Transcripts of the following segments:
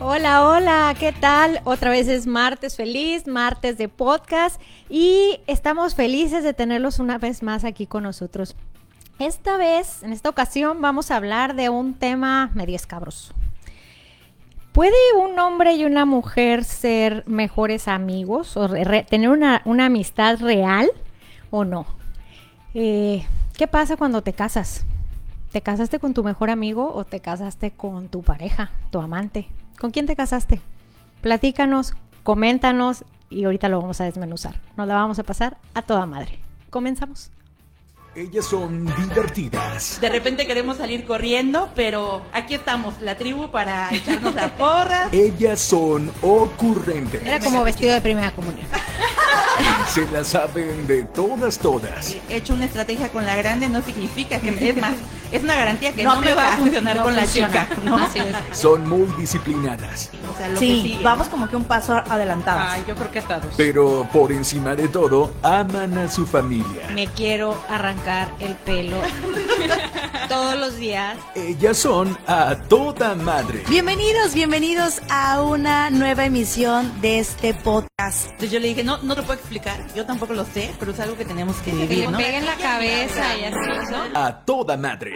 Hola, hola, ¿qué tal? Otra vez es martes feliz, martes de podcast y estamos felices de tenerlos una vez más aquí con nosotros. Esta vez, en esta ocasión, vamos a hablar de un tema medio escabroso. ¿Puede un hombre y una mujer ser mejores amigos o tener una, amistad real o no? Eh, ¿Qué pasa cuando te casas? ¿Te casaste con tu mejor amigo o te casaste con tu pareja, tu amante? ¿Con quién te casaste? Platícanos, coméntanos y ahorita lo vamos a desmenuzar. Nos la vamos a pasar a toda madre. Comenzamos. Ellas son divertidas. De repente queremos salir corriendo, pero aquí estamos, la tribu, para echarnos la porra. Ellas son ocurrentes. Era como vestido de primera comunión. Se la saben de todas, todas. He hecho una estrategia con la grande no significa que es más, es una garantía que no, me va a funcionar con la chica. ¿no? Son muy disciplinadas. sí, vamos como que un paso adelantado. Ay, yo creo que todos. Pero por encima de todo, aman a su familia. Me quiero arrancar el pelo todos los días. Ellas son a toda madre. Bienvenidos, bienvenidos a una nueva emisión de este podcast. Entonces yo le dije, no, no te puedo explicar, yo tampoco lo sé, pero es algo que tenemos que vivir, ¿no? en la cabeza y así, ¿no? A toda madre.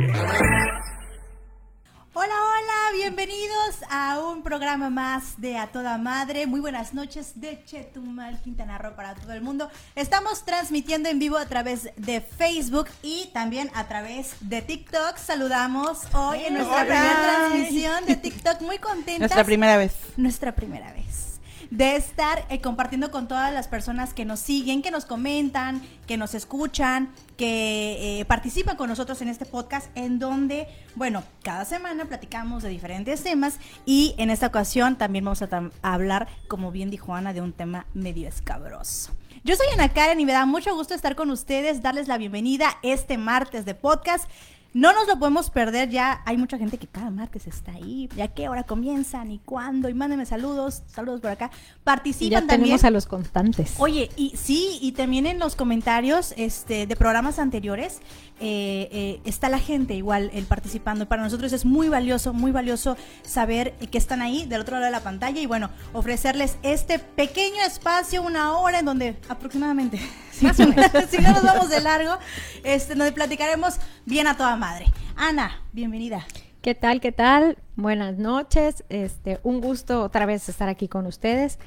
Hola, hola, bienvenidos a un programa más de A Toda Madre. Muy buenas noches de Chetumal, Quintana Roo para todo el mundo. Estamos transmitiendo en vivo a través de Facebook y también a través de TikTok. Saludamos hoy en nuestra primera transmisión de TikTok. Muy contentas. Nuestra primera vez. Nuestra primera vez de estar eh, compartiendo con todas las personas que nos siguen, que nos comentan, que nos escuchan, que eh, participan con nosotros en este podcast, en donde, bueno, cada semana platicamos de diferentes temas y en esta ocasión también vamos a, a hablar, como bien dijo Ana, de un tema medio escabroso. Yo soy Ana Karen y me da mucho gusto estar con ustedes, darles la bienvenida este martes de podcast. No nos lo podemos perder, ya hay mucha gente que cada martes está ahí, ya qué hora comienzan y cuándo, y mándenme saludos, saludos por acá. Participan ya también. tenemos a los constantes. Oye, y sí, y también en los comentarios este, de programas anteriores eh, eh, está la gente igual el participando. Para nosotros es muy valioso, muy valioso saber que están ahí del otro lado de la pantalla y bueno, ofrecerles este pequeño espacio, una hora en donde aproximadamente si no nos vamos de largo, este, donde platicaremos bien a toda madre. Ana, bienvenida. ¿Qué tal? ¿Qué tal? Buenas noches. Este, un gusto otra vez estar aquí con ustedes.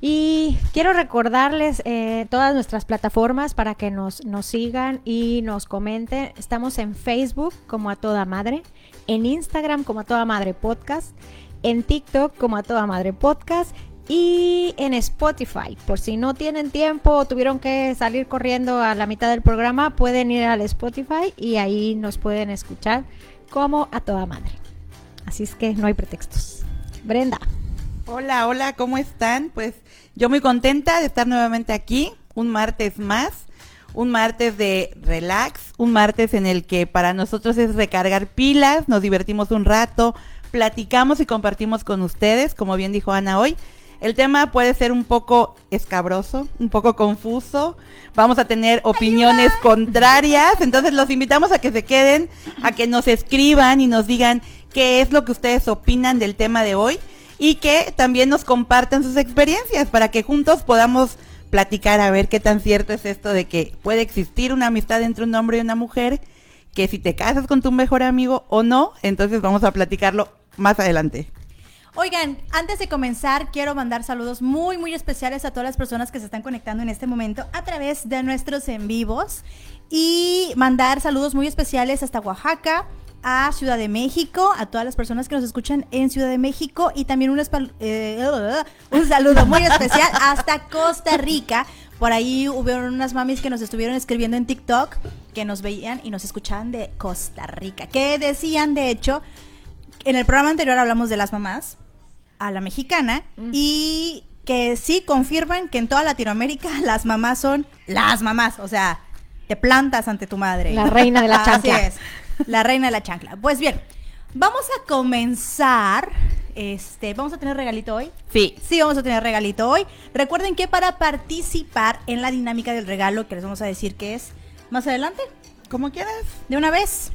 Y quiero recordarles eh, todas nuestras plataformas para que nos, nos sigan y nos comenten. Estamos en Facebook como a toda madre, en Instagram como a toda madre podcast, en TikTok como a toda madre podcast y en Spotify. Por si no tienen tiempo o tuvieron que salir corriendo a la mitad del programa, pueden ir al Spotify y ahí nos pueden escuchar como a toda madre. Así es que no hay pretextos. Brenda. Hola, hola, ¿cómo están? Pues yo muy contenta de estar nuevamente aquí, un martes más, un martes de relax, un martes en el que para nosotros es recargar pilas, nos divertimos un rato, platicamos y compartimos con ustedes, como bien dijo Ana hoy, el tema puede ser un poco escabroso, un poco confuso. Vamos a tener opiniones contrarias. Entonces los invitamos a que se queden, a que nos escriban y nos digan qué es lo que ustedes opinan del tema de hoy y que también nos compartan sus experiencias para que juntos podamos platicar a ver qué tan cierto es esto de que puede existir una amistad entre un hombre y una mujer, que si te casas con tu mejor amigo o no, entonces vamos a platicarlo más adelante. Oigan, antes de comenzar, quiero mandar saludos muy, muy especiales a todas las personas que se están conectando en este momento a través de nuestros en vivos. Y mandar saludos muy especiales hasta Oaxaca, a Ciudad de México, a todas las personas que nos escuchan en Ciudad de México y también un, eh, un saludo muy especial hasta Costa Rica. Por ahí hubo unas mamis que nos estuvieron escribiendo en TikTok que nos veían y nos escuchaban de Costa Rica, que decían, de hecho, en el programa anterior hablamos de las mamás a la mexicana mm. y que sí confirman que en toda Latinoamérica las mamás son las mamás, o sea, te plantas ante tu madre. La reina de la chancla. Así es, la reina de la chancla. Pues bien, vamos a comenzar. Este, ¿vamos a tener regalito hoy? Sí. Sí, vamos a tener regalito hoy. Recuerden que para participar en la dinámica del regalo, que les vamos a decir que es más adelante. Como quieras. De una vez.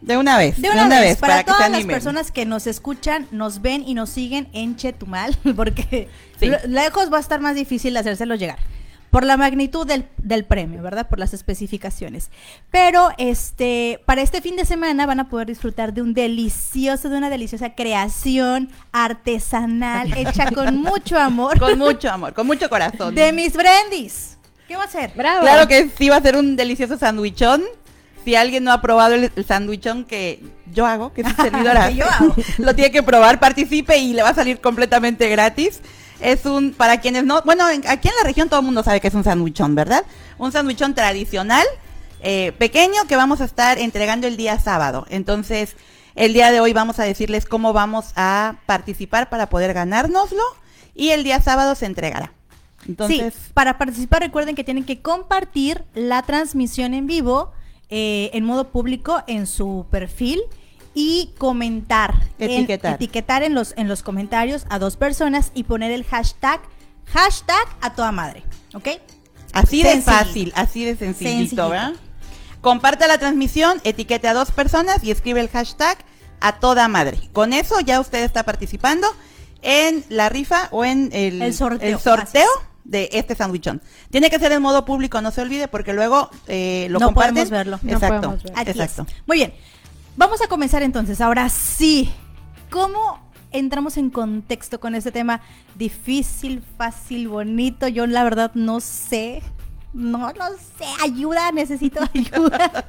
De una vez. De una, vez, para, que se todas las personas que nos escuchan, nos ven y nos siguen en Chetumal, porque Sí. lejos va a estar más difícil hacérselo llegar. Por la magnitud del, del premio, ¿verdad? Por las especificaciones. Pero este, para este fin de semana van a poder disfrutar de un delicioso, de una deliciosa creación artesanal hecha con mucho amor Con mucho amor, con mucho corazón. de mis brandis. ¿Qué va a hacer? Bravo. Claro que sí va a ser un delicioso sandwichón. Si alguien no ha probado el, el sandwichón que yo hago, que es servidora, yo hago. lo tiene que probar, participe y le va a salir completamente gratis. Es un, para quienes no, bueno, en- aquí en la región todo el mundo sabe que es un sandwichón, ¿verdad? Un sandwichón tradicional, eh, pequeño, que vamos a estar entregando el día sábado. Entonces, el día de hoy vamos a decirles cómo vamos a participar para poder ganárnoslo y el día sábado se entregará. Entonces, sí, para participar recuerden que tienen que compartir la transmisión en vivo eh, en modo público en su perfil y comentar, en- Etiquetar. etiquetar en los en los comentarios a dos personas y poner el hashtag hashtag a toda madre, ¿ok? Así de fácil, así de sencillito, Sencillito. ¿verdad? Comparta la transmisión, etiquete a dos personas y escribe el hashtag a toda madre. Con eso ya usted está participando en la rifa o en el, El sorteo, el sorteo de este sandwichón. Tiene que ser en modo público, no se olvide, porque luego eh, lo No comparten. podemos verlo. No Exacto, podemos verlo. Exacto. Muy bien. Vamos a comenzar entonces. Ahora sí. ¿Cómo entramos en contexto con este tema? Difícil, fácil, bonito. Yo la verdad no sé. No lo sé. Ayuda, necesito ayuda.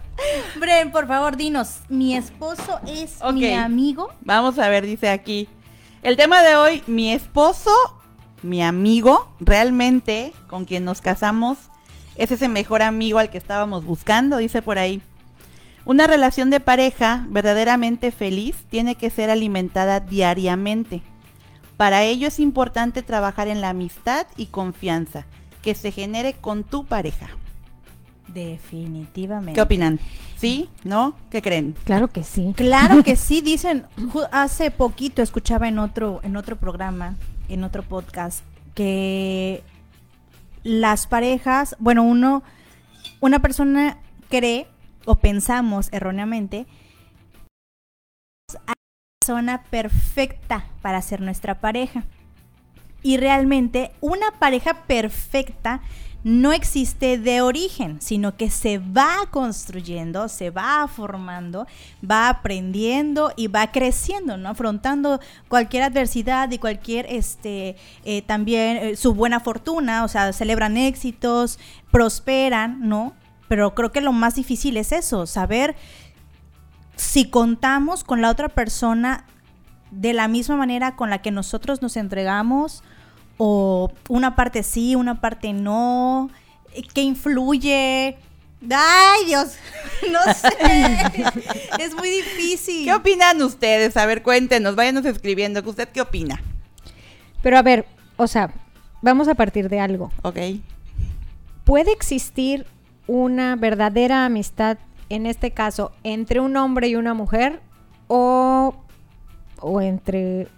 Bren, por favor, dinos. Mi esposo es mi amigo. Vamos a ver, dice aquí. El tema de hoy, mi esposo, mi amigo, realmente con quien nos casamos, es ese mejor amigo al que estábamos buscando, dice por ahí. Una relación de pareja verdaderamente feliz tiene que ser alimentada diariamente. Para ello es importante trabajar en la amistad y confianza que se genere con tu pareja. Definitivamente. ¿Qué opinan? ¿Sí? ¿No? ¿Qué creen? Claro que sí. Claro que sí, dicen, hace poquito escuchaba en otro, en otro programa, en otro podcast, que las parejas, bueno, uno, una persona cree o pensamos erróneamente a la persona perfecta para ser nuestra pareja. Y realmente una pareja perfecta no existe de origen, sino que se va construyendo, se va formando, va aprendiendo y va creciendo, ¿no? Afrontando cualquier adversidad y cualquier, este, eh, también eh, su buena fortuna, o sea, celebran éxitos, prosperan, ¿no? Pero creo que lo más difícil es eso, saber si contamos con la otra persona de la misma manera con la que nosotros nos entregamos o una parte sí, una parte no, eh, que influye. Ay, Dios, no sé. es muy difícil. ¿Qué opinan ustedes? A ver, cuéntenos, váyanos escribiendo. ¿Usted qué opina? Pero a ver, o sea, vamos a partir de algo. Ok. ¿Puede existir una verdadera amistad, en este caso, entre un hombre y una mujer o, o entre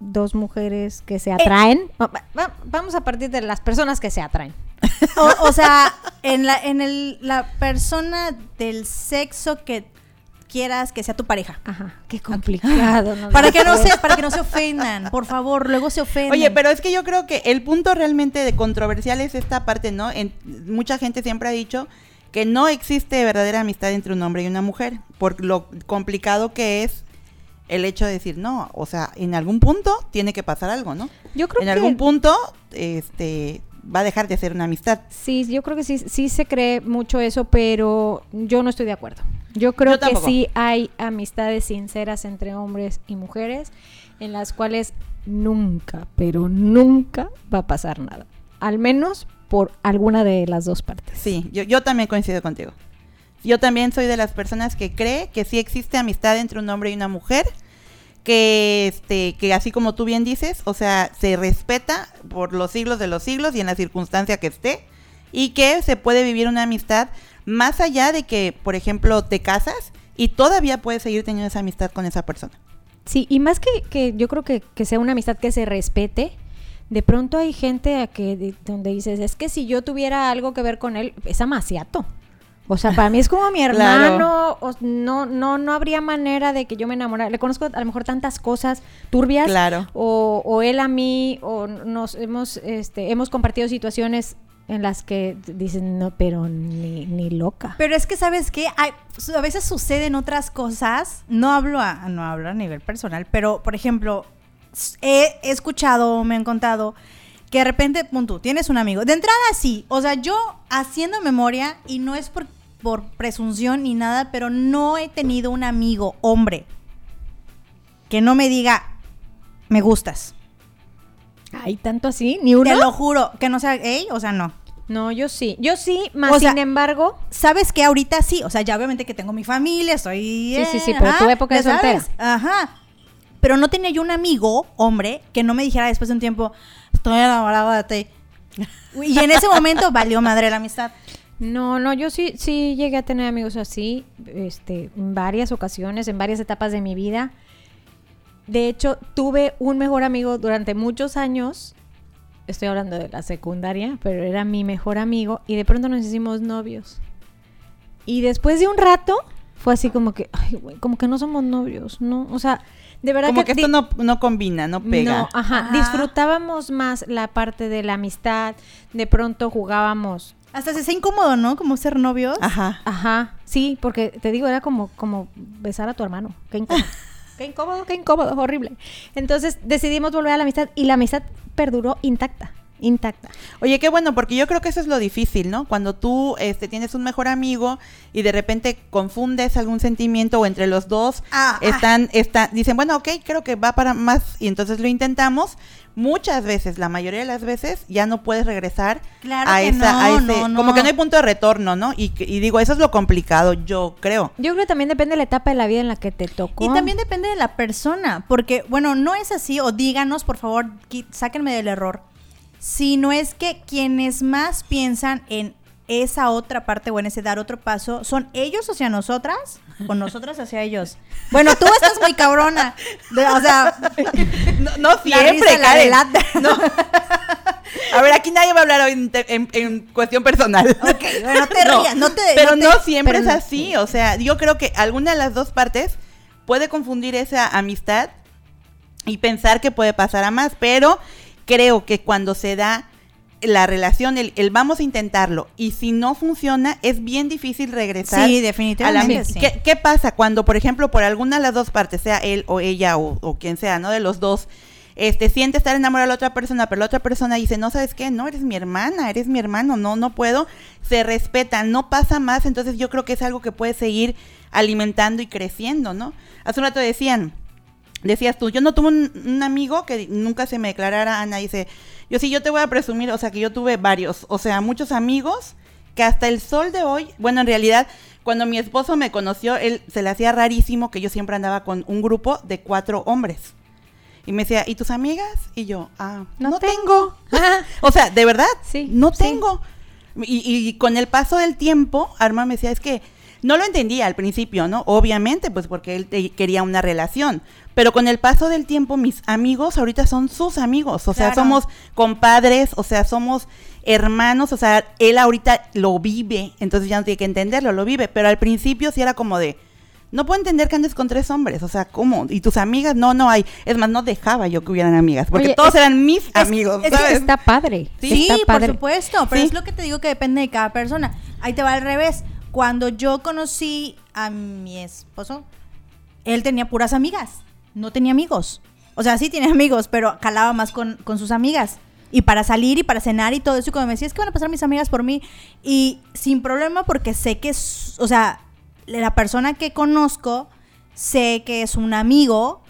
dos mujeres que se atraen? Va- va- vamos a partir de las personas que se atraen. O, o sea, en la, en el, la persona del sexo que quieras que sea tu pareja. Ajá, qué complicado. ¿no? Para que no se, para que no se ofendan, por favor, luego se ofenden. Oye, pero es que yo creo que el punto realmente de controversial es esta parte, ¿no? En- mucha gente siempre ha dicho que no existe verdadera amistad entre un hombre y una mujer, por lo complicado que es el hecho de decir, no, o sea, en algún punto tiene que pasar algo, ¿no? Yo creo en que algún punto, este, va a dejar de ser una amistad. sí, yo creo que sí, sí se cree mucho eso, pero yo no estoy de acuerdo. Yo creo Yo que sí hay amistades sinceras entre hombres y mujeres en las cuales nunca, pero nunca va a pasar nada. Al menos por alguna de las dos partes. Sí, yo, yo también coincido contigo. Yo también soy de las personas que cree que sí existe amistad entre un hombre y una mujer, que este, que así como tú bien dices, o sea, se respeta por los siglos de los siglos y en la circunstancia que esté, y que se puede vivir una amistad más allá de que, por ejemplo, te casas y todavía puedes seguir teniendo esa amistad con esa persona. Sí, y más que, que yo creo que, que sea una amistad que se respete, de pronto hay gente a que de- donde dices, es que si yo tuviera algo que ver con él, es amaciato. O sea, para mí es como mi Claro. hermano. o- no, no, no habría manera de que yo me enamorara. Le conozco a lo mejor tantas cosas turbias. Claro. O, o él a mí, o nos hemos, este, hemos compartido situaciones en las que dicen, no, pero ni, ni loca. Pero es que, ¿sabes qué? Hay- a veces suceden otras cosas. No hablo a, no hablo a nivel personal, pero, por ejemplo, he, he escuchado, me han contado que de repente, pon tú, tienes un amigo. De entrada, sí. O sea, yo haciendo memoria, y no es por, por presunción ni nada, pero no he tenido un amigo, hombre, que no me diga, me gustas. ¿Hay tanto así? ¿Ni uno? Te lo juro, que no sea gay, o sea, no. No, yo sí. Yo sí, más O sea, sin embargo, sabes que ahorita sí, o sea, ya obviamente que tengo mi familia, estoy... Sí, sí, sí, eh, pero ajá, tu época de soltera. sabes, Ajá. Pero no tenía yo un amigo, hombre, que no me dijera después de un tiempo, estoy enamorado de ti. Y en ese momento valió madre la amistad. No, no, yo sí, sí llegué a tener amigos así, este, en varias ocasiones, en varias etapas de mi vida. De hecho, tuve un mejor amigo durante muchos años. Estoy hablando de la secundaria, pero era mi mejor amigo y de pronto nos hicimos novios. Y después de un rato fue así como que, ay, güey, como que no somos novios, ¿no? O sea, de verdad Como que esto no, no combina, no pega. no, ajá, Ajá. disfrutábamos más la parte de la amistad. De pronto jugábamos Hasta se hace incómodo, ¿no? Como ser novios. Ajá. Ajá, sí, porque te digo, era como, como besar a tu hermano. Qué incómodo. qué incómodo, qué incómodo, horrible. Entonces decidimos volver a la amistad y la amistad perduró intacta, intacta. Oye, qué bueno, porque yo creo que eso es lo difícil, ¿no? Cuando tú este, tienes un mejor amigo y de repente confundes algún sentimiento o entre los dos Ah, ah. están, dicen, bueno, ok, creo que va para más y entonces lo intentamos. Muchas veces, la mayoría de las veces, ya no puedes regresar Claro a que esa, no, a ese, no, no. como que no hay punto de retorno, ¿no? Y, y digo, eso es lo complicado, yo creo. Yo creo que también depende de la etapa de la vida en la que te tocó. Y también depende de la persona, porque, bueno, no es así, o díganos, por favor, sáquenme del error, si no es que quienes más piensan en esa otra parte o en ese dar otro paso, ¿son ellos hacia nosotras o nosotras hacia ellos? Bueno, tú estás muy cabrona. De- o sea, No, no la siempre, risa la. No. A ver, aquí nadie va a hablar hoy en, en- en cuestión personal. Ok, bueno, no te rías, no te- Pero no te- siempre pero es así. O sea, yo creo que alguna de las dos partes puede confundir esa amistad y pensar que puede pasar a más. Pero creo que cuando se da la relación, el, el vamos a intentarlo, y si no funciona, es bien difícil regresar. Sí, a la definitivamente. sí. ¿Qué, qué pasa cuando, por ejemplo, por alguna de las dos partes, sea él o ella o, o quien sea, ¿no? De los dos, este, siente estar enamorado de la otra persona, pero la otra persona dice, no, ¿sabes qué? No, eres mi hermana, eres mi hermano, no, no puedo. Se respeta, no pasa más, entonces yo creo que es algo que puede seguir alimentando y creciendo, ¿no? Hace un rato decían, decías tú, yo no tuve un, un amigo que nunca se me declarara Ana, dice, yo sí, yo te voy a presumir, o sea, que yo tuve varios, o sea, muchos amigos que hasta el sol de hoy, bueno, en realidad, cuando mi esposo me conoció, él se le hacía rarísimo que yo siempre andaba con un grupo de cuatro hombres. Y me decía, ¿y tus amigas? Y yo, ah, no, No tengo. o sea, de verdad, Sí, no sí. tengo. Y, y con el paso del tiempo, Arma me decía, es que no lo entendía al principio, ¿no? Obviamente, pues porque él quería una relación. Pero con el paso del tiempo, mis amigos ahorita son sus amigos. O sea, somos compadres, o sea, somos hermanos. O sea, él ahorita lo vive, entonces ya no tiene que entenderlo, lo vive. Pero al principio sí era como de, no puedo entender que andes con tres hombres. O sea, ¿cómo? ¿Y tus amigas? No, no hay. Es más, no dejaba yo que hubieran amigas, porque Oye, todos es- eran mis Es- amigos, es ¿sabes? está padre. Sí, está por supuesto, pero Sí. es lo que te digo que depende de cada persona. Ahí te va al revés. Cuando yo conocí a mi esposo, él tenía puras amigas, no tenía amigos. O sea, sí tenía amigos, pero calaba más con, con sus amigas. Y para salir y para cenar y todo eso, y cuando me decía, es que van a pasar mis amigas por mí. Y sin problema, porque sé que es, o sea, la persona que conozco, sé que es un amigo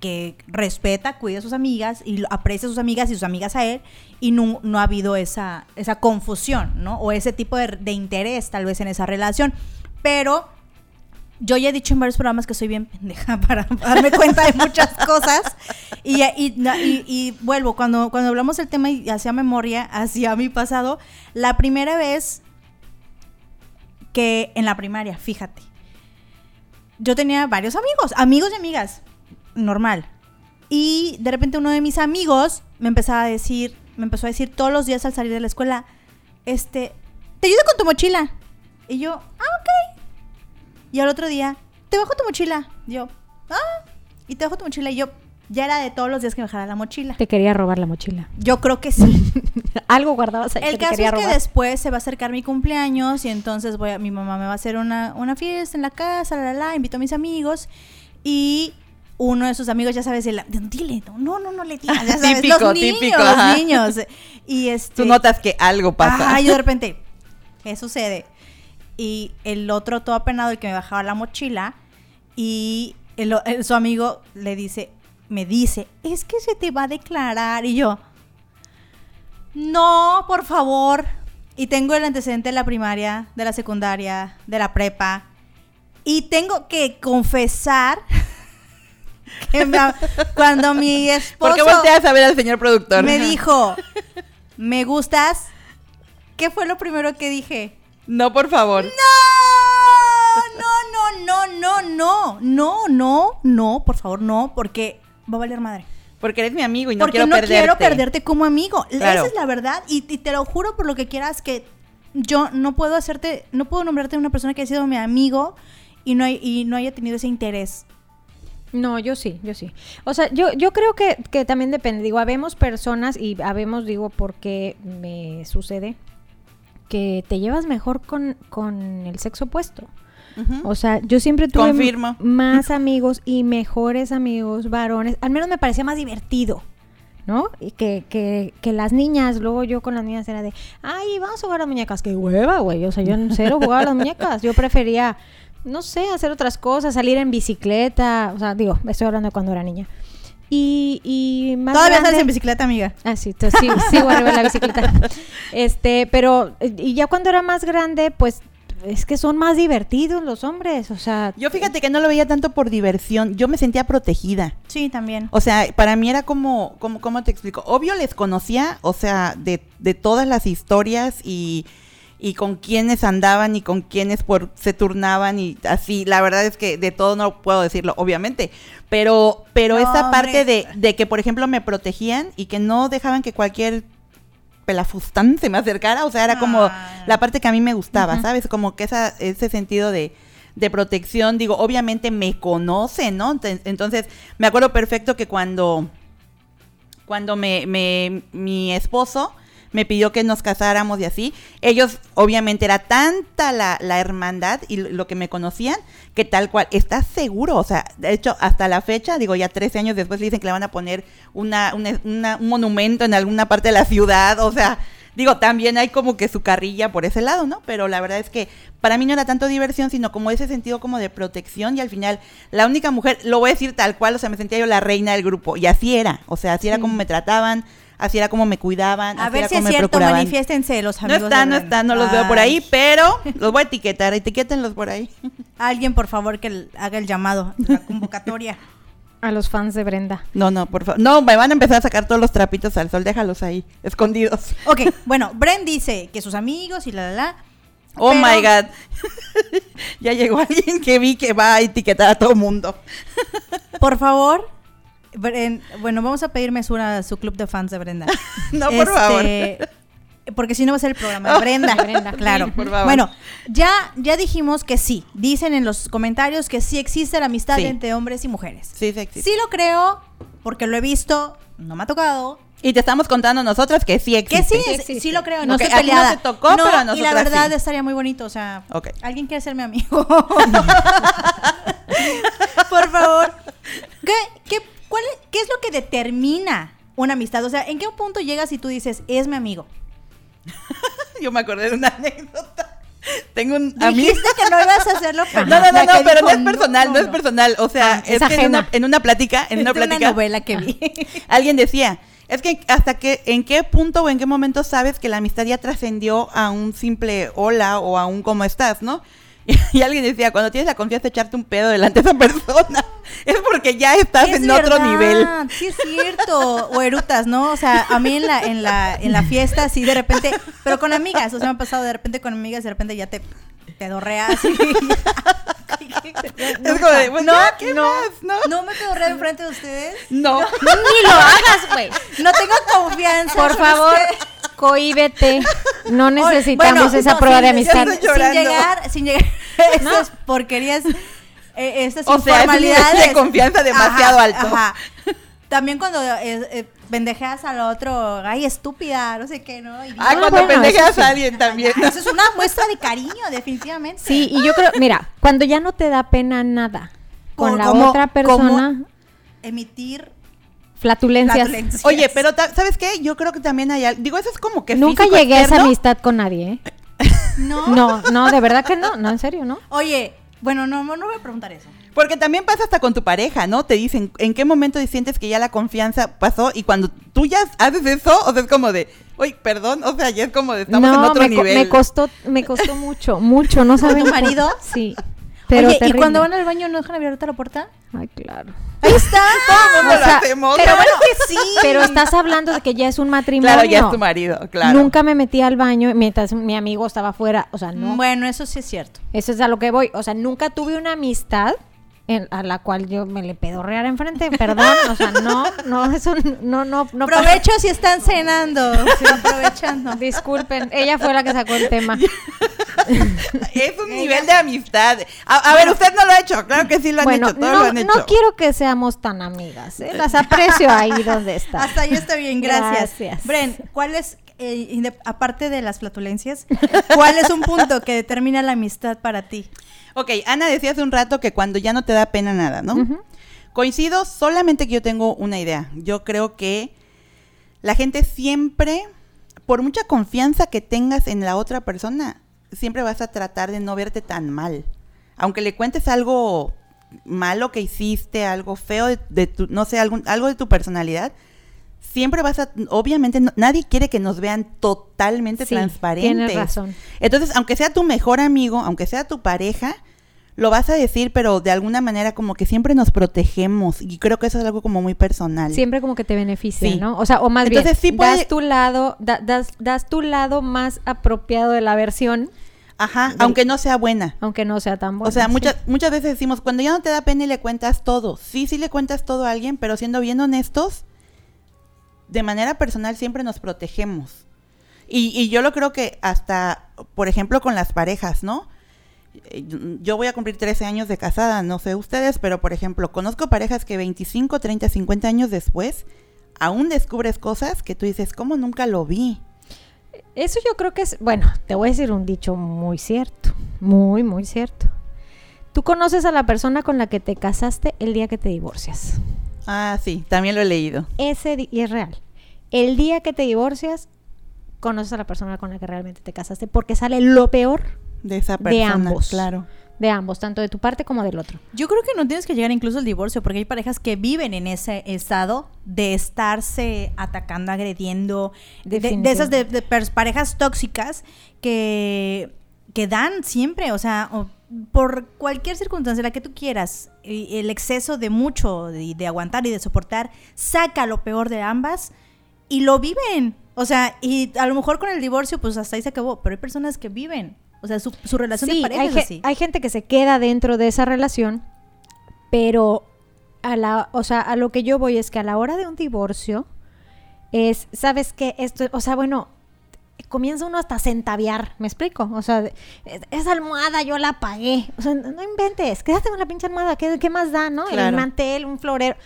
que respeta, cuida a sus amigas y aprecia a sus amigas y sus amigas a él y no, no ha habido esa, esa confusión, ¿no? O ese tipo de, de interés tal vez en esa relación. Pero yo ya he dicho en varios programas que soy bien pendeja para darme cuenta de muchas cosas. Y, vuelvo, cuando, cuando hablamos del tema y hacía memoria hacia mi pasado, la primera vez que en la primaria, fíjate, yo tenía varios amigos, amigos y amigas, normal. Y de repente uno de mis amigos me empezaba a decir, me empezó a decir todos los días al salir de la escuela, este, te ayudo con tu mochila. Y yo, ah, ok. Y al otro día, te bajo tu mochila. Yo, ah, y te bajo tu mochila. Y yo, ya era de todos los días que me bajara la mochila. Te quería robar la mochila. Yo creo que sí. Algo guardabas ahí El que caso es que robar. después se va a acercar mi cumpleaños y entonces voy a, mi mamá me va a hacer una, una fiesta en la casa, la, la, la, invito a mis amigos y uno de sus amigos, ya sabes, el, dile, no, no, no le digas, ya sabes, Típico, los niños, típico, los ajá. niños. Y este, Tú notas que algo pasa. Ajá, yo de repente, ¿qué sucede? Y el otro todo apenado, el que me bajaba la mochila, y el, o- el- su amigo le dice, me dice, es que se te va a declarar. Y yo, no, por favor. Y tengo el antecedente de la primaria, de la secundaria, de la prepa. Y tengo que confesar que me- cuando mi ¿Por qué esposo volteas a ver al señor productor? me dijo, me gustas, ¿qué fue lo primero que dije? No, por favor. No, no, no, no, no, no, no, no, por favor, no, porque va a valer madre. Porque eres mi amigo y no porque quiero no perderte. quiero perderte como amigo. Claro. Esa es la verdad y, y te lo juro por lo que quieras que yo no puedo hacerte, no puedo nombrarte una persona que ha sido mi amigo y no, hay- y no haya tenido ese interés. No, yo sí, yo sí. O sea, yo, yo creo que, que también depende. Digo, habemos personas y habemos, digo, porque me sucede que te llevas mejor con, con el sexo opuesto. O sea, yo siempre tuve Confirmo. más amigos y mejores amigos varones. Al menos me parecía más divertido, ¿no? Y que, que, que las niñas, luego yo con las niñas era de, ay, vamos a jugar a las muñecas. Qué hueva, güey. O sea, yo en cero jugaba a las muñecas. Yo prefería, no sé, hacer otras cosas, salir en bicicleta. O sea, digo, estoy hablando de cuando era niña. Y, y más Todavía grande- sales en bicicleta, amiga. Ah, sí, entonces sí, sigo arriba de la bicicleta. Este, pero, y ya cuando era más grande, pues, es que son más divertidos los hombres, o sea... Yo fíjate que no lo veía tanto por diversión. Yo me sentía protegida. Sí, también. O sea, para mí era como, como ¿cómo te explico? Obvio les conocía, o sea, de, de todas las historias y, y con quiénes andaban y con quiénes por, se turnaban y así. La verdad es que de todo no puedo decirlo, obviamente. Pero, pero No, esa parte de, de que, por ejemplo, me protegían y que no dejaban que cualquier pelafustán se me acercara, o sea, era como Ah. la parte que a mí me gustaba. ¿sabes? Como que esa, ese sentido de, de protección, digo, obviamente me conocen, ¿no? Ent- Entonces, me acuerdo perfecto que cuando, cuando me, me- mi esposo me pidió que nos casáramos y así, ellos obviamente era tanta la, la hermandad y lo, que me conocían, que tal cual, ¿estás seguro? O sea, de hecho, hasta la fecha, digo, ya 13 años después dicen que le van a poner una, una- una- un monumento en alguna parte de la ciudad, o sea, digo, también hay como que su carrilla por ese lado, ¿no? Pero la verdad es que para mí no era tanto diversión, sino como ese sentido como de protección y al final la única mujer, lo voy a decir tal cual, o sea, me sentía yo la reina del grupo y así era, o sea, así era como me trataban, así era como me cuidaban, A así ver era si como es cierto, procuraban. manifiéstense los No amigos. están, de no están, no los veo por ahí, pero los voy a etiquetar, etiquétenlos por ahí. Alguien, por favor, que haga el llamado, la convocatoria. A los fans de Brenda. No, no, por favor. No, me van a empezar a sacar todos los trapitos al sol, déjalos ahí, escondidos. Ok, bueno, Bren dice que sus amigos y la, la, la. Oh pero- my god. ya llegó alguien que vi que va a etiquetar a todo mundo. Por favor, Bren, bueno, vamos a pedir mesura a su club de fans de Brenda. No, por favor. Este, Porque si no va a ser el programa de Brenda. Brenda. Claro. Sí, por favor. Bueno, ya, ya dijimos que sí. Dicen en los comentarios que sí existe la amistad Sí. entre hombres y mujeres. Sí, sí existe. Sí lo creo, porque lo he visto, no me ha tocado. Y te estamos contando nosotras que sí Que existe. sí, Sí existe. sí lo creo, no Ok, estoy a ti no te tocó, pero a Y la verdad sí. estaría muy bonito, o sea, alguien quiere ser mi amigo. Por favor. ¿Qué, qué, cuál es, ¿Qué es lo que determina una amistad? O sea, ¿en qué punto llegas y tú dices, es mi amigo? Yo me acordé de una anécdota. Tengo un amigo. Dijiste que no ibas a hacerlo, pero No, no, no, no, pero no es personal, no, es personal. O sea, Ah, es, es que en una, en una plática, en una Es de plática, novela que vi. alguien decía, es que hasta que, en qué punto o en qué momento sabes que la amistad ya trascendió a un simple hola o a un cómo estás, ¿no? Y, alguien decía, cuando tienes la confianza de echarte un pedo delante de esa persona, es porque ya estás Es en otro nivel. Sí, es cierto. O erutas, ¿no? O sea, a mí en la, en la, en la fiesta, sí, de repente, pero con amigas, o sea, me ha pasado de repente con amigas, de repente ya te, te dorreas. y- Es como de, bueno, No, ¿qué no. más? No, ¿No me pedorreo enfrente de ustedes? no. Ni lo hagas, güey. No tengo confianza. Por favor. Cohíbete. No necesitamos Bueno, esa no, prueba sin- de amistad. Sin, llegar, sin llegar a esas porquerías, eh, esas O sea, es un nivel informalidades. de confianza demasiado alto. También cuando eh, eh, pendejeas al otro, ay, estúpida, no sé qué, ¿no? Y- Ah, cuando bueno, pendejeas sí. a alguien también. Eso es una muestra de cariño, definitivamente. Sí, y yo creo, mira, cuando ya no te da pena nada con Como- la como- otra persona, Emitir flatulencias. flatulencias. Oye, pero ¿sabes qué? Yo creo que también hay algo. Digo, eso es como que. Nunca llegué a esa amistad con nadie, ¿eh? No. No, no, de verdad que no, no, en serio, ¿no? Oye, bueno, no, no voy a preguntar eso. Porque también pasa hasta con tu pareja, ¿no? Te dicen en qué momento sientes que ya la confianza pasó y cuando tú ya haces eso, o sea, es como de, uy, perdón, o sea, ya es como de, estamos en otro me, co- nivel. me costó, me costó mucho, mucho, no saben. tu marido? Sí. Pero Oye, ¿y cuando van al baño no dejan abierta la puerta? Ay, claro. Ahí está. Todo el mundo O sea, lo hacemos. Pero bueno que sí. Pero estás hablando de que ya es un matrimonio. Claro, ya es tu marido, claro. Nunca me metí al baño mientras mi amigo estaba afuera, o sea, no. Bueno, eso sí es cierto. Eso es a lo que voy. O sea, nunca tuve una amistad en- a la cual yo me le pedorreara enfrente. Perdón, o sea, no, no, eso no, no, no. pasa. Provecho si están cenando. Sí, aprovechando. Disculpen, ella fue la que sacó el tema. Es un nivel de amistad. A, a ver, usted no lo ha hecho, claro que sí lo han Bueno, hecho, todos no, lo han hecho. no quiero que seamos tan amigas. ¿eh? Las aprecio ahí donde están. Hasta ahí está bien, gracias. Gracias. Bren, ¿cuál es, eh, aparte de las flatulencias, cuál es un punto que determina la amistad para ti? Ok, Ana decía hace un rato que cuando ya no te da pena nada, ¿no? Coincido, solamente que yo tengo una idea. Yo creo que la gente siempre, por mucha confianza que tengas en la otra persona, siempre vas a tratar de no verte tan mal. Aunque le cuentes algo malo que hiciste, algo feo de, de tu, no sé, algún, algo de tu personalidad, siempre vas a, obviamente no- nadie quiere que nos vean totalmente Sí, transparentes. tienes razón. Entonces, aunque sea tu mejor amigo, aunque sea tu pareja, lo vas a decir, pero de alguna manera como que siempre nos protegemos y creo que eso es algo como muy personal. Siempre como que te beneficia, Sí. ¿no? O sea, o más Entonces, sí bien, puede- das tu lado, da- das, das tu lado más apropiado de la versión, Ajá, Del- aunque no sea buena. aunque no sea tan buena. o sea, sí. muchas muchas veces decimos, cuando ya no te da pena y le cuentas todo. Sí, sí le cuentas todo a alguien, pero siendo bien honestos, de manera personal siempre nos protegemos. Y, y yo lo creo que hasta, por ejemplo, con las parejas, ¿no? Yo voy a cumplir 13 años de casada, no sé ustedes, pero por ejemplo, conozco parejas que 25, 30, 50 años después, aún descubres cosas que tú dices, ¿cómo nunca lo vi? Eso yo creo que es, bueno, te voy a decir un dicho muy cierto, muy, muy cierto. Tú conoces a la persona con la que te casaste el día que te divorcias. Ah, sí, también lo he leído. Ese y es real. El día que te divorcias, conoces a la persona con la que realmente te casaste porque sale lo peor De esa De persona, ambos. claro. de ambos, tanto de tu parte como del otro. Yo creo que no tienes que llegar incluso al divorcio, porque hay parejas que viven en ese estado de estarse atacando, agrediendo, de, de esas de, de parejas tóxicas que, que dan siempre, o sea, o por cualquier circunstancia, la que tú quieras, el exceso de mucho, de, de aguantar y de soportar, saca lo peor de ambas y lo viven. O sea, y a lo mejor con el divorcio, pues hasta ahí se acabó, pero hay personas que viven. O sea, su, su relación Sí, de pareja hay, es ge- así. hay gente que se queda dentro de esa relación, pero a la, o sea, a lo que yo voy es que a la hora de un divorcio es, ¿sabes qué? Esto, o sea, bueno, comienza uno hasta a centaviar, ¿me explico? O sea, "Es- esa almohada yo la pagué. O sea, no inventes, quédate con la pinche almohada, ¿qué, qué más da, no? El mantel, un florero,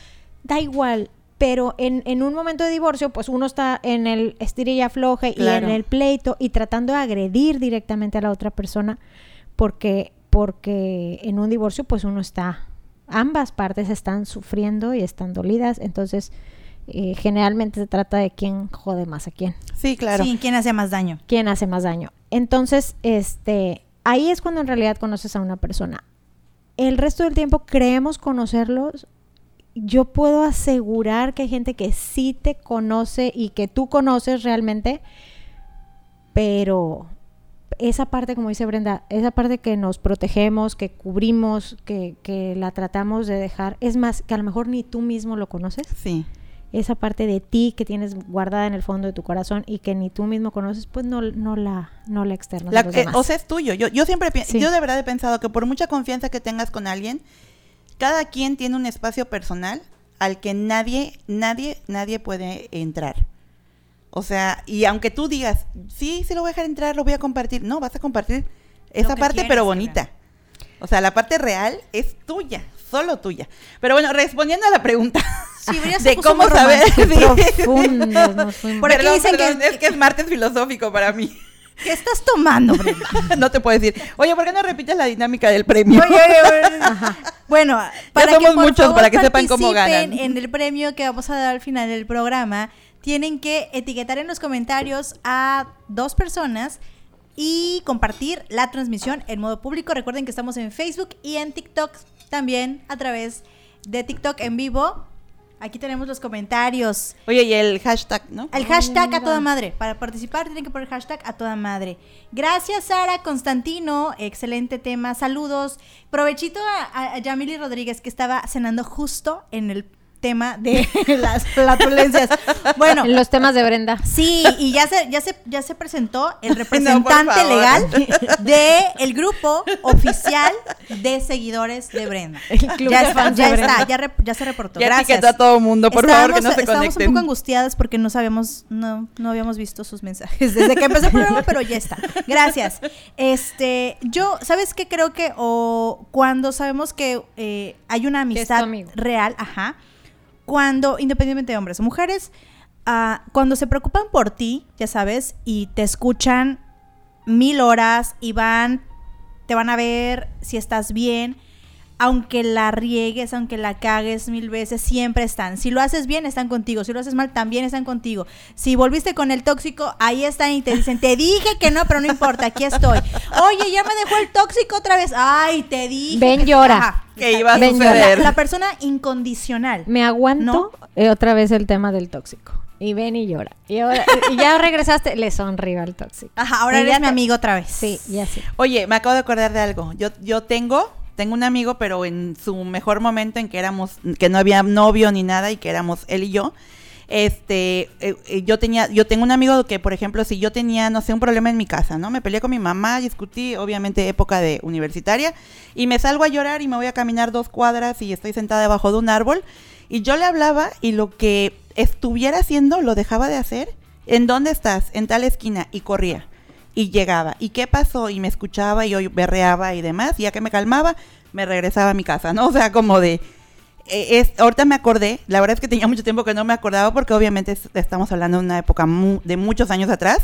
da igual. Pero en, en un momento de divorcio, pues uno está en el estira y afloje y en el pleito y tratando de agredir directamente a la otra persona porque porque en un divorcio pues uno está ambas partes están sufriendo y están dolidas entonces eh, generalmente se trata de quién jode más a quién Sí, claro. Sí, ¿quién hace más daño? quién hace más daño entonces este ahí es cuando en realidad conoces a una persona el resto del tiempo creemos conocerlos yo puedo asegurar que hay gente que sí te conoce y que tú conoces realmente, pero esa parte, como dice Brenda, esa parte que nos protegemos, que cubrimos, que, que la tratamos de dejar, es más, que a lo mejor ni tú mismo lo conoces, Sí. esa parte de ti que tienes guardada en el fondo de tu corazón y que ni tú mismo conoces, pues no, no la, no la externas La- a los eh, demás. o sea, es tuyo. Yo, yo siempre Sí. yo de verdad he pensado que por mucha confianza que tengas con alguien, cada quien tiene un espacio personal al que nadie, nadie, nadie puede entrar. O sea, y aunque tú digas, sí, sí lo voy a dejar entrar, lo voy a compartir. No, vas a compartir esa parte, quieres pero bonita. O sea, la parte real es tuya, solo tuya. Pero bueno, respondiendo a la pregunta Sí, de cómo saber. Profundos. Por aquí Perdón, dicen que- perdón, es que es martes filosófico para mí. ¿Qué estás tomando, Brenda? no te puedo decir. Oye, ¿por qué no repites la dinámica del premio? Oye, oye, oye. Bueno, para somos que por muchos, favor para que sepan cómo ganan. En el premio que vamos a dar al final del programa, tienen que etiquetar en los comentarios a dos personas y compartir la transmisión en modo público. Recuerden que estamos en Facebook y en TikTok también a través de TikTok en vivo. Aquí tenemos los comentarios. Oye, y el hashtag, ¿no? El hashtag a toda madre. Para participar tienen que poner hashtag a toda madre. Gracias, Sara Constantino. Excelente tema. Saludos. Provechito a, a Yamili Rodríguez, que estaba cenando justo en el tema de las flatulencias. Bueno, En los temas de Brenda. Sí, y ya se, ya se, ya se presentó el representante legal de el grupo oficial de seguidores de Brenda. El club ya de fans ya de Brenda. está, ya, re- ya se reportó. Ya Gracias. a todo mundo, por favor, que no se estábamos un conecten. poco angustiadas porque no sabíamos, no, no habíamos visto sus mensajes desde que empezó el programa, pero ya está. Gracias. Este, yo, ¿sabes qué? Creo que o cuando sabemos que eh, hay una amistad real, ajá, cuando, independientemente de hombres o mujeres, ah, cuando se preocupan por ti, ya sabes, y te escuchan mil horas y van, te van a ver si estás bien, aunque la riegues, aunque la cagues mil veces, siempre están. Si lo haces bien, están contigo. Si lo haces mal, también están contigo. Si volviste con el tóxico, ahí están y te dicen, te dije que no, pero no importa, aquí estoy. Oye, ya me dejó el tóxico otra vez. Ay, te dije. Ven, llora. Ajá. Que iba a Ven, La, suceder. la persona incondicional. Me aguanto ¿No? eh, otra vez el tema del tóxico. Y ven y llora. Y, ahora- y ya regresaste, le sonrío al tóxico. Ajá, ahora Y eres ya mi amigo otra vez. Sí, ya sí. Oye, me acabo de acordar de algo. Yo, yo tengo, tengo un amigo, pero en su mejor momento en que éramos, que no había novio ni nada y que éramos él y yo. Este, eh, eh, yo tenía, yo tengo un amigo que, por ejemplo, si yo tenía, no sé, un problema en mi casa, ¿no? Me peleé con mi mamá, discutí, obviamente época de universitaria, y me salgo a llorar y me voy a caminar dos cuadras y estoy sentada debajo de un árbol, y yo le hablaba y lo que estuviera haciendo lo dejaba de hacer. ¿En dónde estás? En tal esquina, y corría y llegaba. ¿Y qué pasó? Y me escuchaba y yo berreaba y demás. Y ya que me calmaba, me regresaba a mi casa, ¿no? O sea, como de... eh, es, ahorita me acordé, la verdad es que tenía mucho tiempo que no me acordaba porque obviamente es- estamos hablando de una época mu- de muchos años atrás,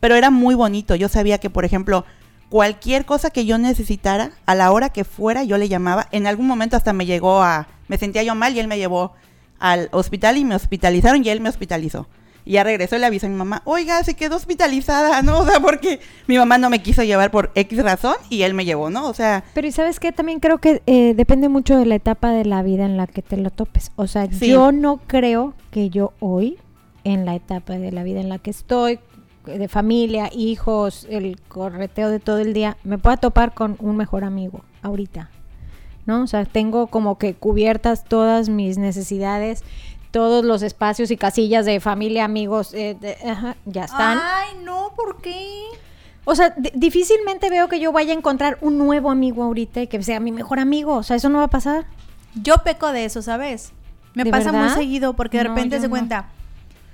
pero era muy bonito. Yo sabía que, por ejemplo, cualquier cosa que yo necesitara, a la hora que fuera, yo le llamaba. En algún momento hasta me llegó a... Me sentía yo mal y él me llevó al hospital y me hospitalizaron y él me hospitalizó. Y ya regresó y le avisó a mi mamá, oiga, se quedó hospitalizada, ¿no? O sea, porque mi mamá no me quiso llevar por X razón y él me llevó, ¿no? O sea, Pero y sabes qué, también creo que eh, depende mucho de la etapa de la vida en la que te lo topes. O sea, Sí. yo no creo que yo hoy, en la etapa de la vida en la que estoy, de familia, hijos, el correteo de todo el día, me pueda topar con un mejor amigo ahorita. ¿No? O sea, tengo como que cubiertas todas mis necesidades, todos los espacios y casillas de familia, amigos, eh, de- ajá, ya están. Ay, no, ¿por qué? O sea, di- difícilmente veo que yo vaya a encontrar un nuevo amigo ahorita y que sea mi mejor amigo. O sea, eso no va a pasar. Yo peco de eso, ¿sabes? Me ¿De pasa muy seguido porque de No, repente se no. cuenta.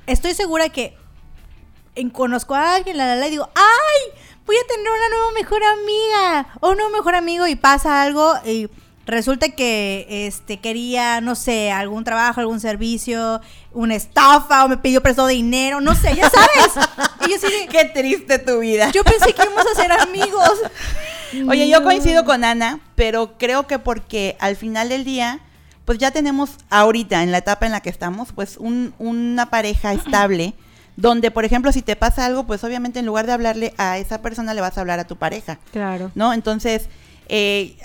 Estoy segura que en- conozco a alguien, la, la, la, y digo, ¡ay! Voy a tener una nueva mejor amiga o un nuevo mejor amigo y pasa algo y resulta que este quería, no sé, algún trabajo, algún servicio, una estafa o me pidió prestado dinero, no sé, ya sabes. y yo de, qué triste tu vida. yo pensé que íbamos a ser amigos. Oye, yo coincido con Ana, pero creo que porque al final del día, pues ya tenemos ahorita, en la etapa en la que estamos, pues un- una pareja estable, donde, por ejemplo, si te pasa algo, pues obviamente en lugar de hablarle a esa persona, le vas a hablar a tu pareja. Claro. ¿no? Entonces, eh,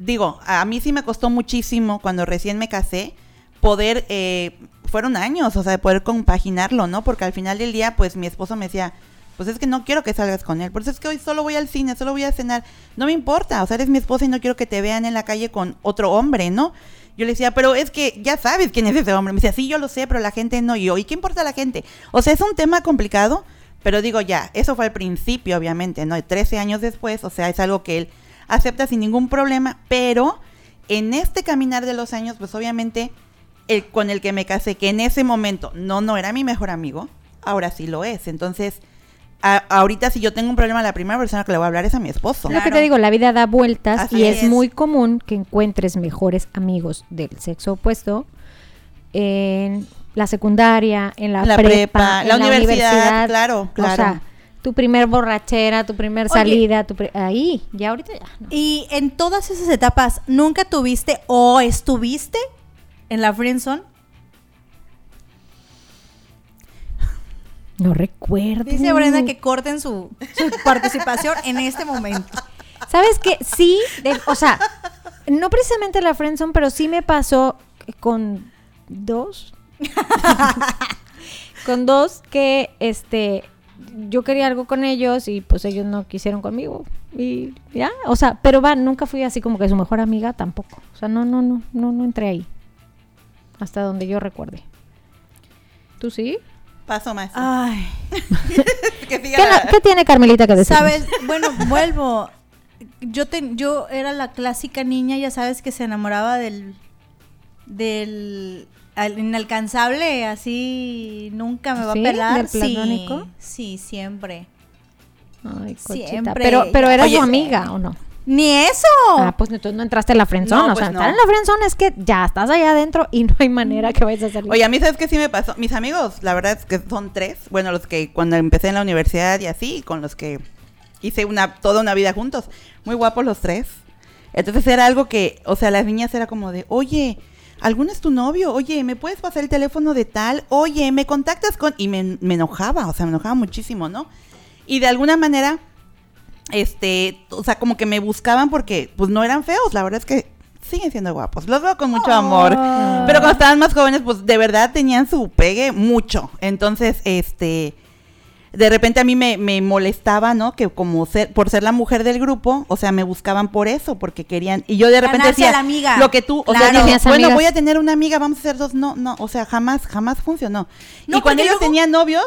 digo, a mí sí me costó muchísimo cuando recién me casé poder, eh, fueron años, o sea, de poder compaginarlo, ¿no? Porque al final del día, pues mi esposo me decía, pues es que no quiero que salgas con él, por eso es que hoy solo voy al cine, solo voy a cenar, no me importa, o sea, eres mi esposa y no quiero que te vean en la calle con otro hombre, ¿no? Yo le decía, pero es que ya sabes quién es ese hombre. Me decía, sí, yo lo sé, pero la gente no. Y yo, ¿y qué importa la gente? O sea, es un tema complicado, pero digo ya, eso fue al principio, obviamente, ¿no? Y 13 años después, o sea, es algo que él acepta sin ningún problema, pero en este caminar de los años, pues obviamente, el con el que me casé, que en ese momento no, no era mi mejor amigo, ahora sí lo es. Entonces, a- ahorita si yo tengo un problema, la primera persona que le voy a hablar es a mi esposo. Lo que te digo, la vida da vueltas Así y es. es. muy común que encuentres mejores amigos del sexo opuesto en la secundaria, en la, La prepa, prepa, en la universidad, claro, claro. O sea, tu primer borrachera, tu primer Oye. salida, tu pri- ahí, ya ahorita ya. no. Y en todas esas etapas, ¿nunca tuviste o estuviste en la friendzone? No recuerdo. Dice Brenda que corten su, su participación en este momento. ¿Sabes qué? Sí, de- o sea, no precisamente la friendzone, pero sí me pasó con dos. con dos que, este, yo quería algo con ellos y pues ellos no quisieron conmigo. Y ya, o sea, pero va, nunca fui así como que su mejor amiga tampoco. O sea, no, no, no, no, no entré ahí. Hasta donde yo recuerde. ¿Tú sí? Paso más. Ay, que ¿Qué, la- qué tiene Carmelita que decir? sabes, bueno, vuelvo. Yo te, yo era la clásica niña, ya sabes, que se enamoraba del del inalcanzable, así nunca me va ¿Sí? a pelar. ¿Del sí, sí, siempre. Ay, cochita. Siempre. Pero, pero era Oye, su amiga, ¿o no? Ni eso. Ah, pues entonces no entraste en la friendzone. No, o sea, pues no. estar en la friendzone es que ya estás allá adentro y no hay manera que vayas a salir. Oye, a mí sabes que sí me pasó. Mis amigos, la verdad es que son tres. Bueno, los que cuando empecé en la universidad y así, con los que hice una toda una vida juntos. Muy guapos los tres. Entonces era algo que, o sea, las niñas era como de, oye, ¿alguno es tu novio? Oye, ¿me puedes pasar el teléfono de tal? Oye, ¿me contactas con...? Y me, me enojaba, o sea, me enojaba muchísimo, ¿no? Y de alguna manera, este, o sea, como que me buscaban porque, pues, no eran feos. La verdad es que siguen siendo guapos. Los veo con mucho amor. Ah. Pero cuando estaban más jóvenes, pues, de verdad tenían su pegue mucho. Entonces, este de repente a mí me, me molestaba, ¿no? Que como ser, por ser la mujer del grupo, o sea, me buscaban por eso, porque querían, y yo de repente Ganarse decía, a la amiga. lo que tú, o Claro. sea, bueno, voy a tener una amiga, vamos a ser dos, no, no, o sea, jamás, jamás funcionó. No, y cuando ellos luego- tenían novios,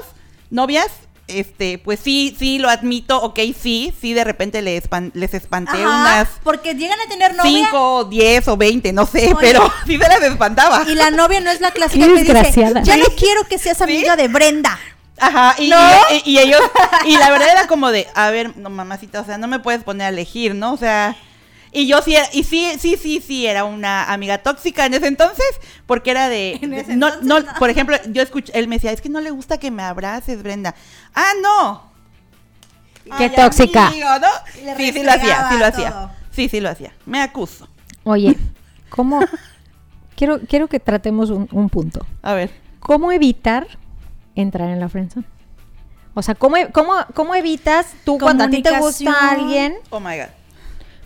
novias, este, pues sí, sí, lo admito, ok, sí, sí, de repente les, espan- les espanté Ajá, unas porque llegan a tener novia cinco, diez o veinte, no sé, Oye. pero sí se las espantaba. y la novia no es la clásica Qué que dice, desgraciada. ya no quiero que seas amiga de Brenda. Ajá, y, ¿No? y- y ellos, y la verdad era como de, a ver, no, mamacita, o sea, no me puedes poner a elegir, ¿no? O sea, y yo sí, y sí, sí, sí, sí, era una amiga tóxica en ese entonces, porque era de, En ese no, entonces, no, no. por ejemplo, yo escuché, él me decía, es que no le gusta que me abraces, Brenda. Ah, no. Qué Ay, tóxica. amigo, ¿no? Sí, sí lo hacía, sí lo hacía. todo. Sí, sí lo hacía. Me acuso. Oye, ¿cómo? quiero, quiero que tratemos un, un punto. A ver. ¿Cómo evitar entrar en la friendzone? O sea, ¿cómo, cómo, cómo evitas tú cuando a ti te gusta alguien? Oh my God.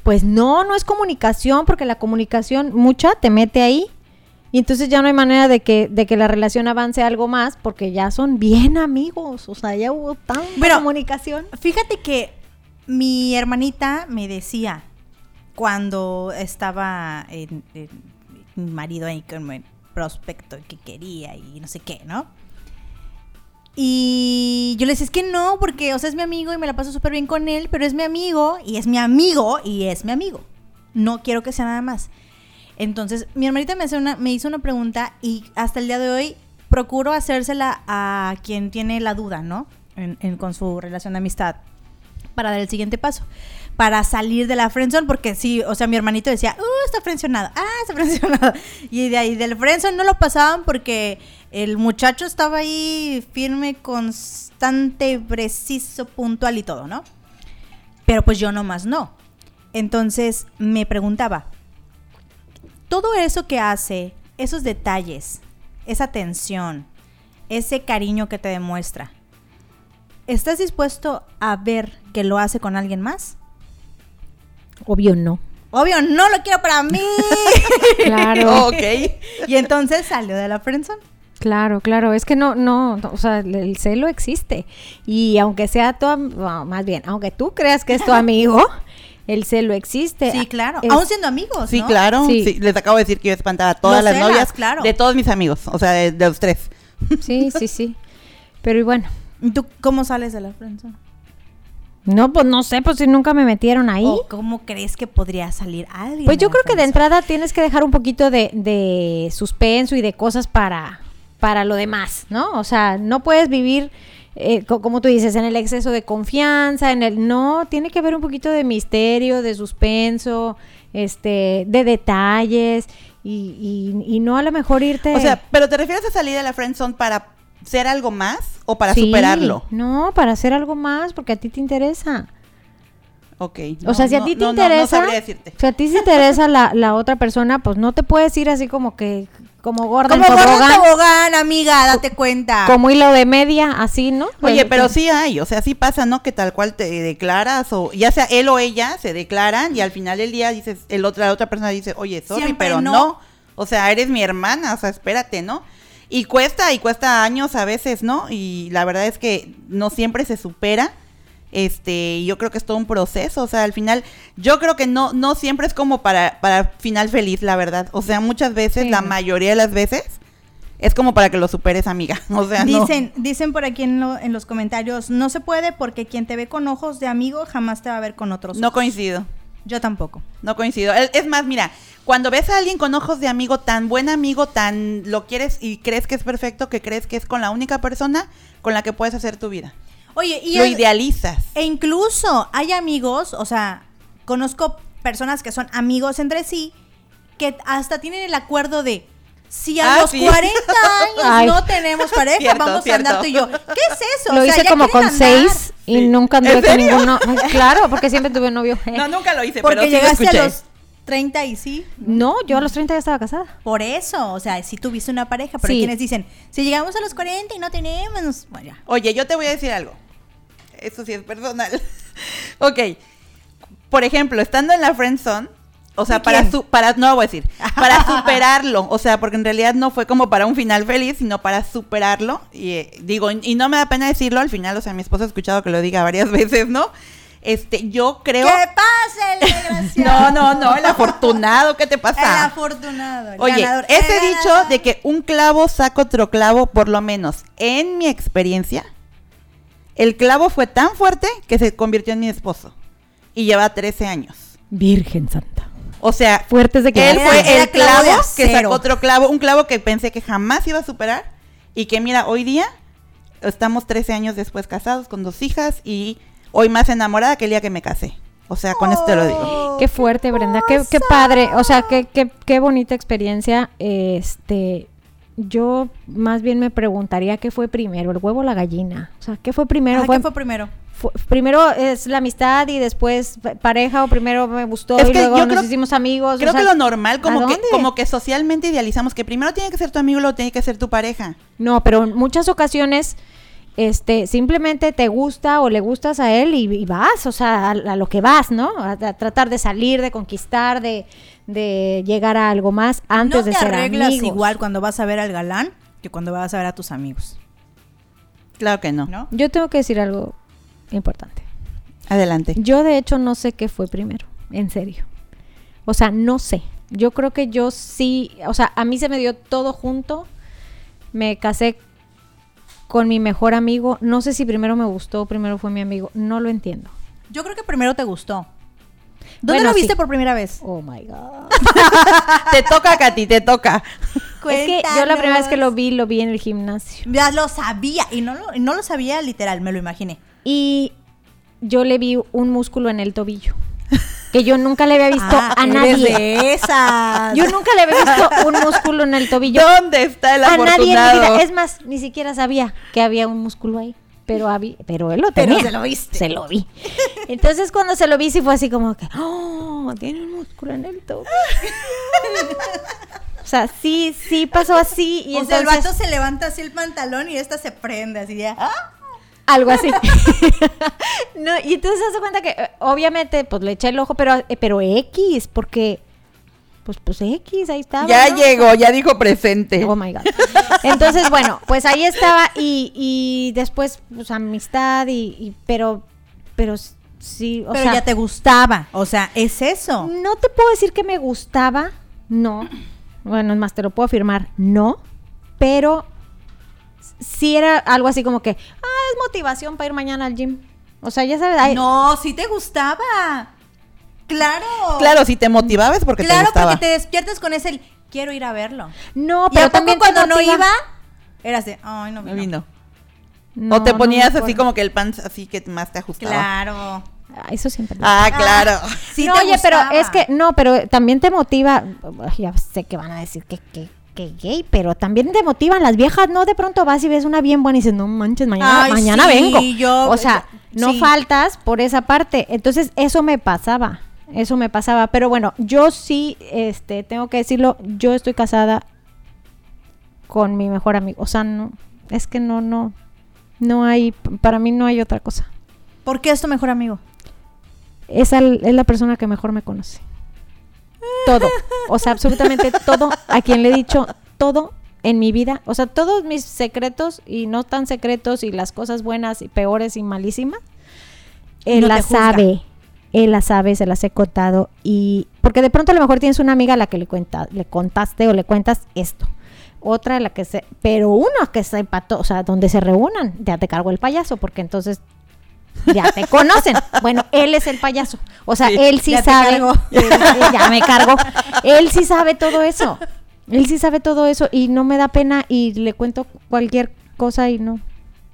Pues no, no es comunicación, porque la comunicación mucha te mete ahí. Y entonces ya no hay manera de que, de que la relación avance algo más, porque ya son bien amigos. O sea, ya hubo tanta comunicación. Fíjate que mi hermanita me decía cuando estaba en, en- mi marido ahí con el prospecto que quería y no sé qué, ¿no? Y yo le decía, es que no, porque, o sea, es mi amigo y me la paso súper bien con él, pero es mi amigo y es mi amigo y es mi amigo. No quiero que sea nada más. Entonces, mi hermanita me, hace una, me hizo una pregunta y hasta el día de hoy procuro hacérsela a quien tiene la duda, ¿no? En- en- con su relación de amistad para dar el siguiente paso. Para salir de la friendzone, porque sí, o sea, mi hermanito decía, uh, está frencionado, ah, está frencionado. Y de ahí del friendzone no lo pasaban porque el muchacho estaba ahí firme, constante, preciso, puntual y todo, ¿no? Pero pues yo nomás no. Entonces me preguntaba, todo eso que hace, esos detalles, esa atención, ese cariño que te demuestra, ¿estás dispuesto a ver que lo hace con alguien más? Obvio no. Obvio, no lo quiero para mí. Claro. ok. y entonces salió de la friendzone. Claro, claro, es que no, no, no, o sea, el- el celo existe. Y aunque sea tu, bueno, más bien, aunque tú creas que es tu amigo, el celo existe. Sí, claro. Es- Aún siendo amigos, Sí, ¿no? claro. Sí. Sí, Les acabo de decir que yo espantaba a todas las celas, novias claro. de todos mis amigos, o sea, de, de los tres. Sí, sí, sí. Pero y bueno, ¿Y ¿Tú cómo sales de la friendzone? no, pues no sé, pues si nunca me metieron ahí. ¿O cómo crees que podría salir alguien? Pues yo creo que de entrada tienes que dejar un poquito de, de suspenso y de cosas para, para lo demás, ¿no? O sea, no puedes vivir, eh, co- como tú dices, en el exceso de confianza, en el... No, tiene que haber un poquito de misterio, de suspenso, este, de detalles y, y- y no a lo mejor irte... O sea, pero ¿te refieres a salir de la friendzone para ser algo más o para Sí, superarlo? No, para hacer algo más, porque a ti te interesa. Ok. o sea, si a no, ti te no, no, no interesa, sabría decirte. si a ti te interesa la, la otra persona, pues no te puedes ir así como que, como gorda en Como en tobogán, tobogán, amiga, date cuenta. como hilo de media, así, ¿no? Oye, pero sí hay, o sea, sí pasa, ¿no? Que tal cual te declaras, o ya sea él o ella se declaran y al final del día dices, el otra, la otra persona dice, oye, sorry, Siempre pero no. no. O sea, eres mi hermana, o sea, espérate, ¿no? Y cuesta, y cuesta años a veces, ¿no? Y la verdad es que no siempre se supera. Este, yo creo que es todo un proceso, o sea, al final, yo creo que no, no siempre es como para, para final feliz, la verdad. O sea, muchas veces, Sí. la mayoría de las veces, es como para que lo superes, amiga. O sea, no. Dicen, dicen por aquí en, lo- en los comentarios, no se puede porque quien te ve con ojos de amigo jamás te va a ver con otros. No ojos". coincido. Yo tampoco. No coincido. Es más, mira, cuando ves a alguien con ojos de amigo, tan buen amigo, tan lo quieres y crees que es perfecto, que crees que es con la única persona con la que puedes hacer tu vida. Oye, y lo el- idealizas. E incluso hay amigos, o sea, conozco personas que son amigos entre sí, que hasta tienen el acuerdo de si a Ah, los sí. 40 años Ay. no tenemos pareja, Cierto, vamos cierto. a andar tú y yo. ¿Qué es eso? Lo O sea, hice como con andar. seis y Sí. nunca anduve ¿En con ninguno. Ay, Claro, porque siempre tuve novio. No, nunca lo hice, Porque pero sí lo llegaste a los 30 y sí. No, yo a los 30 ya estaba casada. Por eso, o sea, si tuviste una pareja, pero hay quienes dicen, si llegamos a los 40 y no tenemos, bueno, ya. Oye, yo te voy a decir algo. Eso sí es personal. ok. Por ejemplo, estando en la friend zone, o sea, ¿De para su, para, no voy a decir, para superarlo, o sea, porque en realidad no fue como para un final feliz, sino para superarlo, y eh, digo, y no me da pena decirlo, al final, o sea, mi esposo ha escuchado que lo diga varias veces, ¿no? Este, yo creo... ¡Que pase el No, desgraciado! no, no, el afortunado, ¿qué te El pasa? afortunado. el Oye, ganador, ese el dicho ganador. de que un clavo saca otro clavo, por lo menos en mi experiencia, el clavo fue tan fuerte que se convirtió en mi esposo. Y lleva 13 años. Virgen Santa. O sea, Fuertes de él claro. fue Era el clavo que sacó otro clavo, un clavo que pensé que jamás iba a superar. Y que mira, hoy día estamos 13 años después casados con dos hijas y hoy más enamorada que el día que me casé. O sea, con esto te lo digo. Qué fuerte, Brenda. Qué, qué padre. O sea, qué, qué, qué bonita experiencia. Este, yo más bien me preguntaría qué fue primero, el huevo o la gallina. O sea, ¿qué fue primero? Ajá, ¿Fue- ¿Qué fue primero? fue- primero es la amistad y después pa- pareja o primero me gustó Es y luego yo nos creo- hicimos amigos. o Creo sea, que lo normal, ¿a como que, como que socialmente idealizamos que primero tiene que ser tu amigo y luego tiene que ser tu pareja. No, pero en muchas ocasiones, este, simplemente te gusta o le gustas a él y, y vas, o sea, a, a lo que vas, ¿no? A, a tratar de salir, de conquistar, de, de llegar a algo más antes no de te ser arreglas amigos. igual cuando vas a ver al galán que cuando vas a ver a tus amigos, Claro que no. ¿no? Yo tengo que decir algo importante. Adelante. Yo de hecho no sé qué fue primero, en serio. O sea, no sé. Yo creo que yo sí, o sea, a mí se me dio todo junto. Me casé con mi mejor amigo. No sé si primero me gustó o primero fue mi amigo. No lo entiendo. Yo creo que primero te gustó. ¿Dónde Bueno, lo viste sí. por primera vez? Oh my God. te toca, Katy, te toca. Es que yo la primera vez que lo vi, lo vi en el gimnasio. Ya lo sabía y no lo, y no lo sabía literal, me lo imaginé. Y yo le vi un músculo en el tobillo. Que yo nunca le había visto Ah, a nadie. de esas. Yo nunca le había visto un músculo en el tobillo. ¿Dónde está el a nadie en mi afortunado? vida. Es más, ni siquiera sabía que había un músculo ahí. Pero, pero él lo Pero tenía. se lo viste. Se lo vi. Entonces, cuando se lo vi, sí fue así como que, oh, tiene un músculo en el tobillo. o sea, sí, sí pasó así. Y o sea, entonces, el vato se levanta así el pantalón y esta se prende así ya. ¡Ah! Algo así. no, y entonces se hace cuenta que, eh, obviamente, pues le eché el ojo, pero, eh, pero X, porque, pues, pues X, ahí estaba. Ya ¿no? llegó, ya dijo presente. Oh my God. Entonces, bueno, pues ahí estaba y, y después, pues amistad y, y- pero, pero sí, o Pero sea, ya te gustaba. O sea, es eso. no te puedo decir que me gustaba, no. Bueno, es más, te lo puedo afirmar, no. Pero sí era algo así como que, ah, es motivación para ir mañana al gym. O sea, ya sabes, ay, No, sí te gustaba. Claro. Claro, si te motivabas porque te claro, gustaba. porque te despiertas con ese el, quiero ir a verlo. no, y pero también te cuando no iba, Eras de, ay, no No vino. vino. No, o te ponías así como que el pan así que más te ajustaba. Claro. Ah, Eso siempre. Ah, claro. Sí no, te oye, pero es que, no, pero también te motiva. Ya sé que van a decir que, que, que gay, pero también te motivan las viejas, ¿no? De pronto vas y ves una bien buena y dices, no manches, mañana, Ay, mañana sí, vengo. yo- o sea, no sí. faltas por esa parte. Entonces, eso me pasaba. Eso me pasaba. Pero bueno, yo sí, este, tengo que decirlo, yo estoy casada con mi mejor amigo. O sea, no, es que no, no, no hay, para mí no hay otra cosa. ¿Por qué es tu mejor amigo? es, al- es la persona que mejor me conoce. Todo. O sea, absolutamente todo. A quien le he dicho todo en mi vida. O sea, todos mis secretos y no tan secretos y las cosas buenas y peores y malísimas. Él No las sabe. Él las sabe, se las he contado. Y porque de pronto a lo mejor tienes una amiga a la que le, cuenta, le contaste o le cuentas esto. Otra a la que se... Pero uno que sepa. O sea, donde se reúnan, ya te cargo el payaso. Porque entonces ya te conocen. Bueno, él es el payaso. O sea, Sí, él sí ya sabe. cargó. Él- él ya me cargo. Él sí sabe todo eso. Él sí sabe todo eso y no me da pena y le cuento cualquier cosa y no.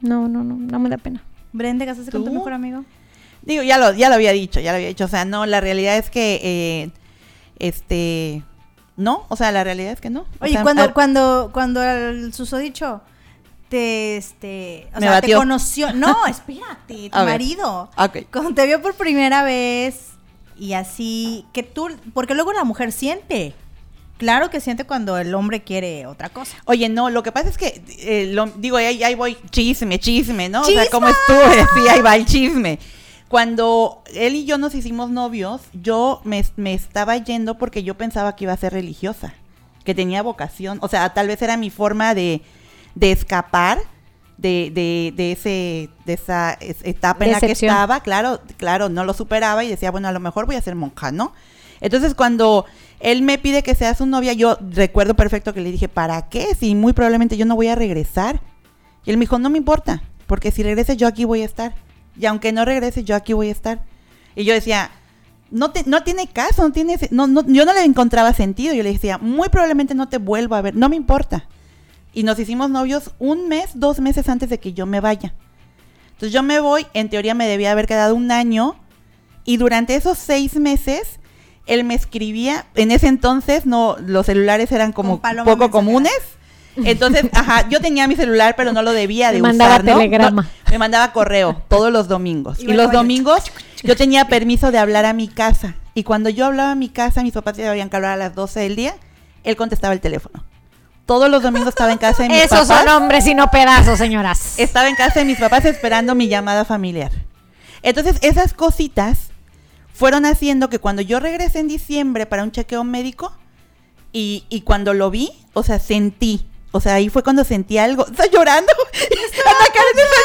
No, no, no, no me da pena. Brenda, ¿casaste con tu mejor amigo? Digo, ya lo, ya lo había dicho, ya lo había dicho. O sea, no, la realidad es que, eh, este, no, o sea, la realidad es que no. O Oye, sea, cuando, cuando, cuando el susodicho te, este, o Me sea, te conoció, no, espérate, tu A ver. marido, Ok. cuando te vio por primera vez y así, que tú, porque luego la mujer siente, claro que siente cuando el hombre quiere otra cosa. Oye, no, lo que pasa es que, eh, lo- digo, ahí, ahí voy, chisme, chisme, ¿no? O sea. ¿cómo estuve? Sí, ahí va el chisme. Cuando él y yo nos hicimos novios, yo me, me estaba yendo porque yo pensaba que iba a ser religiosa, que tenía vocación, o sea, tal vez era mi forma de, de escapar de, de, de ese, de esa es- etapa en la que estaba, claro, claro, no lo superaba y decía, bueno, a lo mejor voy a ser monja, ¿no? Entonces cuando él me pide que sea su novia, yo recuerdo perfecto que le dije, ¿para qué? Si muy probablemente yo no voy a regresar. Y él me dijo, no me importa, porque si regreses yo aquí voy a estar. Y aunque no regrese, yo aquí voy a estar. Y yo decía, no, te, no tiene caso, no tiene, no, no, yo no le encontraba sentido. Yo le decía, muy probablemente no te vuelvo a ver, no me importa. Y nos hicimos novios un mes, dos meses antes de que yo me vaya. Entonces yo me voy, en teoría me debía haber quedado un año, y durante esos seis meses, él me escribía, en ese entonces no, los celulares eran como poco mensajera. comunes. Entonces, ajá, yo tenía mi celular, pero no lo debía de Me mandaba usar, ¿no? telegrama. No, me mandaba correo todos los domingos. Y Y, los domingos yo tenía permiso de hablar a mi casa. Y cuando yo hablaba a mi casa, mis papás ya habían que hablar a las 12 del día, él contestaba el teléfono. Todos los domingos estaba en casa de mis Esos papás. son hombres y no pedazos, señoras. Estaba en casa de mis papás esperando mi llamada familiar. Entonces, esas cositas fueron haciendo que cuando yo regresé en diciembre para un chequeo médico y, y cuando lo vi, o sea, sentí, o sea, ahí fue cuando sentí algo. Está llorando. Ana Karen está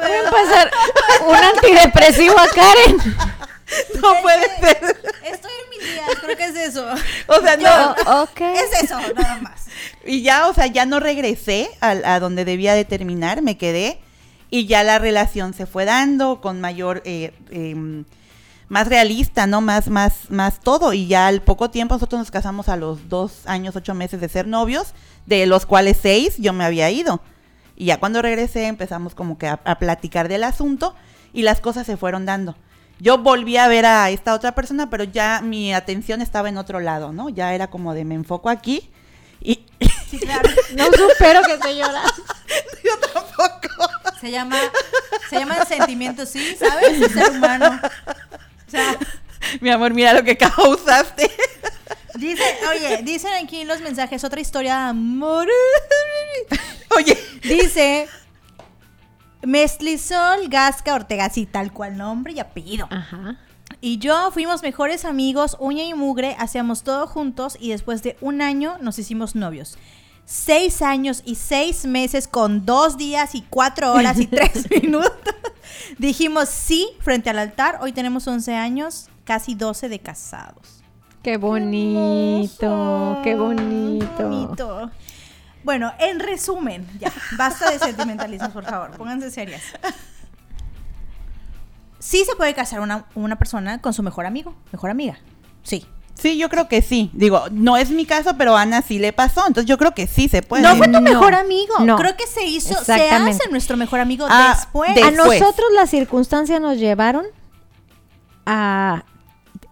Voy a pasar un antidepresivo a Karen. llorando. No puede ser. Estoy días, creo que es eso. O sea, no. Es eso, nada más. Y ya, o sea, ya no regresé a, a donde debía de terminar, me quedé y ya la relación se fue dando con mayor, eh, em, más realista, ¿no? Más, más, más todo. Y ya al poco tiempo nosotros nos casamos a los dos años, ocho meses de ser novios, de los cuales seis yo me había ido. Y ya cuando regresé empezamos como que a, a platicar del asunto y las cosas se fueron dando. Yo volví a ver a esta otra persona, pero ya mi atención estaba en otro lado, ¿no? Ya era como de me enfoco aquí y Sí, claro. No supero que estoy llorando. yo tampoco. Se llama, se llama sentimiento, sí, ¿sabes? El ser humano. O sea, Mi amor, mira lo que causaste. dice, oye, dicen aquí en los mensajes otra historia de amor. Oye, Dice Mestlisol Gasca Ortega, sí, tal cual nombre y apellido. Ajá. Y yo fuimos mejores amigos, uña y mugre, hacíamos todo juntos y después de un año nos hicimos novios. Seis años y seis meses con dos días y cuatro horas y tres minutos. Dijimos sí frente al altar. Hoy tenemos 11 años, casi 12 de casados. Qué bonito, qué bonito. Bonito. Bueno, en resumen, ya, basta de sentimentalismos, por favor, pónganse serias. Sí se puede casar una, una persona con su mejor amigo, mejor amiga. Sí. Sí, yo creo que sí. Digo, no es mi caso, pero a Ana sí le pasó. Entonces yo creo que sí se puede. No fue tu No, mejor amigo. no. Creo que se hizo, se hace nuestro mejor amigo Ah, después. de- A Después. nosotros las circunstancias nos llevaron a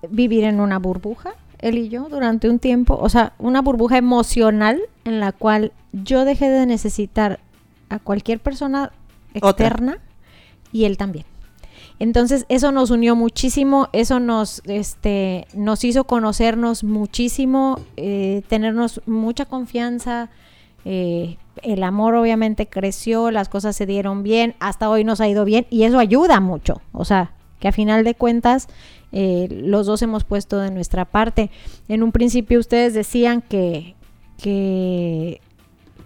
vivir en una burbuja, él y yo, durante un tiempo. O sea, una burbuja emocional en la cual yo dejé de necesitar a cualquier persona Otra. externa y él también. Entonces eso nos unió muchísimo, eso nos, este, nos hizo conocernos muchísimo, eh, tenernos mucha confianza, eh, el amor obviamente creció, las cosas se dieron bien, hasta hoy nos ha ido bien y eso ayuda mucho, o sea, que a final de cuentas eh, los dos hemos puesto de nuestra parte. En un principio ustedes decían que, que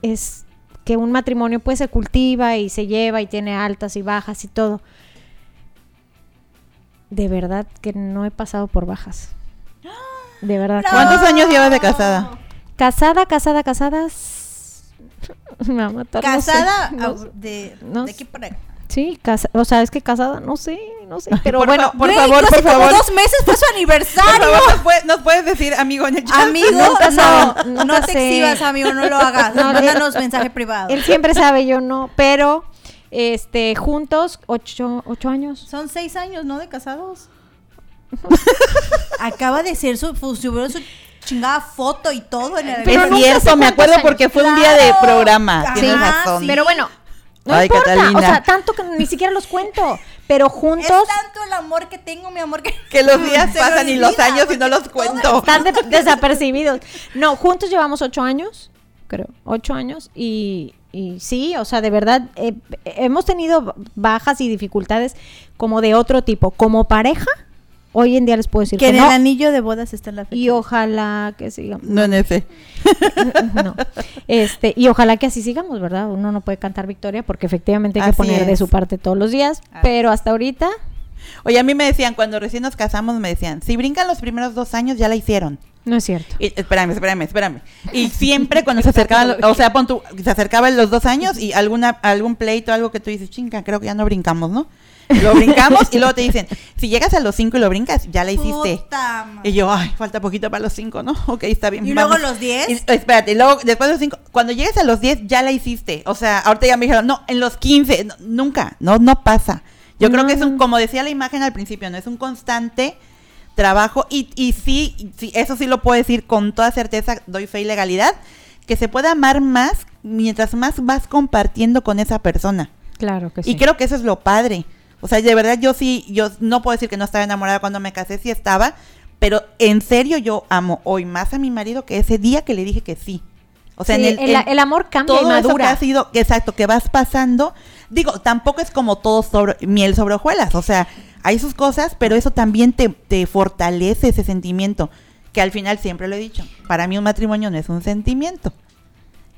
es que un matrimonio pues se cultiva y se lleva y tiene altas y bajas y todo. De verdad que no he pasado por bajas. De verdad. no. ¿Cuántos años llevas de casada? Casada, casada, casadas. Me va a matar. no sé, Casada no de, de sé. aquí para. Sí, casa, o sea, es que casada, no sé, no sé. Pero Por bueno, fa- por favor, por como favor. dos meses fue su Por aniversario. favor, ¿nos puedes, nos puedes decir, amigo? Amigo, no, no, nunca te sé. exhibas, amigo, no lo hagas. No, Mándanos mensaje privado. él siempre sabe, yo no. Pero, este, juntos, ocho, ocho años. Son seis años, ¿no? De casados. Acaba de ser su, subió su chingada foto y todo en el Pero es cierto, me acuerdo años. porque fue un día de programa. Tienes sí. razón. Pero bueno, no Ay, importa. Catalina. O sea, tanto que ni siquiera los cuento. Pero Es juntos. tanto el amor que tengo, mi amor, que, Que los días pasan y los años y no los cuento. Están de- desapercibidos. No, juntos llevamos ocho años, creo, ocho años. Y, y sí, o sea, de verdad, eh, hemos tenido bajas y dificultades como de otro tipo. Como pareja, hoy en día les puedo decir Que que, en no. el anillo de bodas está la fecha. Y ojalá que sigamos. No en ese. no. Este, y ojalá que así sigamos, ¿verdad? Uno no puede cantar victoria porque efectivamente hay que Así poner de su parte todos los días. Así Pero hasta ahorita, Oye, a mí me decían, cuando recién nos casamos, me decían, si brincan los primeros dos años, ya la hicieron. no es cierto. Y, espérame, espérame, espérame. Y siempre cuando se acercaban, o sea, pon se acercaban los dos años y alguna algún pleito, algo que tú dices, chinga, creo que ya no brincamos, ¿no? Lo brincamos y luego te dicen, si llegas a los cinco y lo brincas, ya la hiciste. Puta. Y yo, ay, falta poquito para los cinco, ¿no? Ok, está bien. ¿Y luego los 10? Y- espérate, y luego después de los cinco, cuando llegues a los 10 ya la hiciste. O sea, ahorita ya me dijeron, no, en los 15, no, nunca, no, no pasa. Yo creo que es un, como decía la imagen al principio, no es un constante trabajo y, y sí, sí, eso sí lo puedo decir con toda certeza, doy fe y legalidad, que se puede amar más mientras más vas compartiendo con esa persona. Claro que sí. Y creo que eso es lo padre. O sea, de verdad yo sí, yo no puedo decir que no estaba enamorada cuando me casé, sí estaba, pero en serio yo amo hoy más a mi marido que ese día que le dije que sí. O sea, Sí, en el, el, amor cambia y todo eso que madura. ha sido, exacto, que vas pasando, digo, tampoco es como todo sobre miel sobre hojuelas, o sea, hay sus cosas, pero eso también te, te fortalece ese sentimiento, que al final siempre lo he dicho, para mí un matrimonio no es un sentimiento,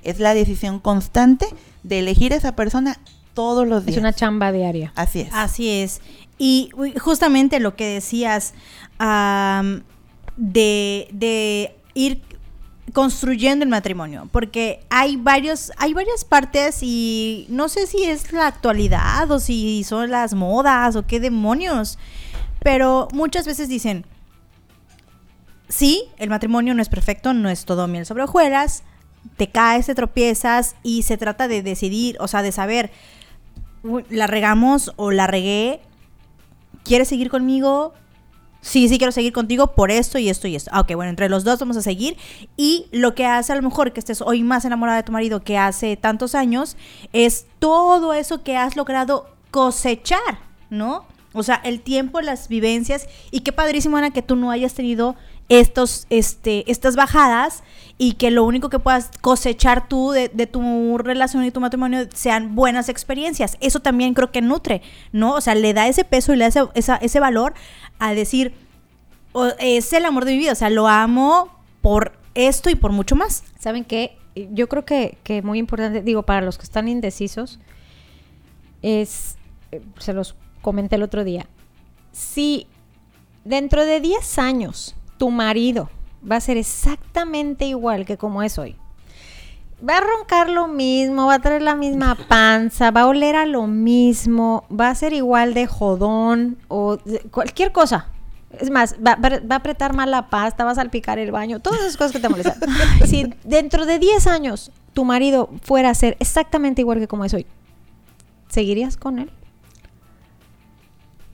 es la decisión constante de elegir a esa persona todos los días. Es una chamba diaria. Así es. Así es. Y justamente lo que decías de, de ir construyendo el matrimonio, porque hay varios, hay varias partes y no sé si es la actualidad o si son las modas o qué demonios, pero muchas veces dicen, sí, el matrimonio no es perfecto, no es todo miel sobre hojuelas, te caes, te tropiezas y se trata de decidir, o sea, de saber, "Uy, la regamos o la regué, ¿quieres seguir conmigo? Sí, sí quiero seguir contigo por esto y esto y esto. Ah, Ok, bueno, entre los dos vamos a seguir. Y lo que hace a lo mejor que estés hoy más enamorada de tu marido que hace tantos años es todo eso que has logrado cosechar, ¿no? O sea, el tiempo, las vivencias. Y qué padrísimo, Ana, que tú no hayas tenido estos, este, estas bajadas y que lo único que puedas cosechar tú de, tu relación y tu matrimonio sean buenas experiencias. Eso también creo que nutre, ¿no? O sea, le da ese peso y le da ese, ese valor a decir, es el amor de mi vida, o sea, lo amo por esto y por mucho más. ¿Saben qué? Yo creo que, que muy importante, digo, para los que están indecisos, es, eh, se los comenté el otro día, si dentro de 10 años tu marido va a ser exactamente igual que como es hoy, va a roncar lo mismo, va a traer la misma panza, va a oler a lo mismo, va a ser igual de jodón o de- cualquier cosa. Es más, va, va- va a apretar mal la pasta, va a salpicar el baño, todas esas cosas que te molestan. si dentro de 10 años tu marido fuera a ser exactamente igual que como es hoy, ¿seguirías con él?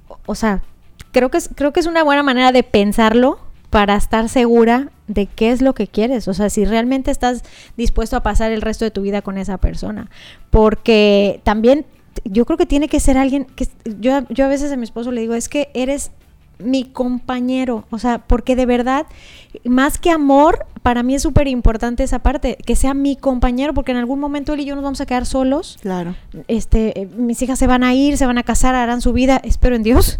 O- O sea, creo que es, creo que es una buena manera de pensarlo para estar segura de qué es lo que quieres. O sea, si realmente estás dispuesto a pasar el resto de tu vida con esa persona. Porque también yo creo que tiene que ser alguien que yo, yo a veces a mi esposo le digo, es que eres mi compañero, o sea, porque de verdad, más que amor, para mí es súper importante esa parte, que sea mi compañero, porque en algún momento él y yo nos vamos a quedar solos, Claro. este, eh, mis hijas se van a ir, se van a casar, harán su vida, espero en Dios,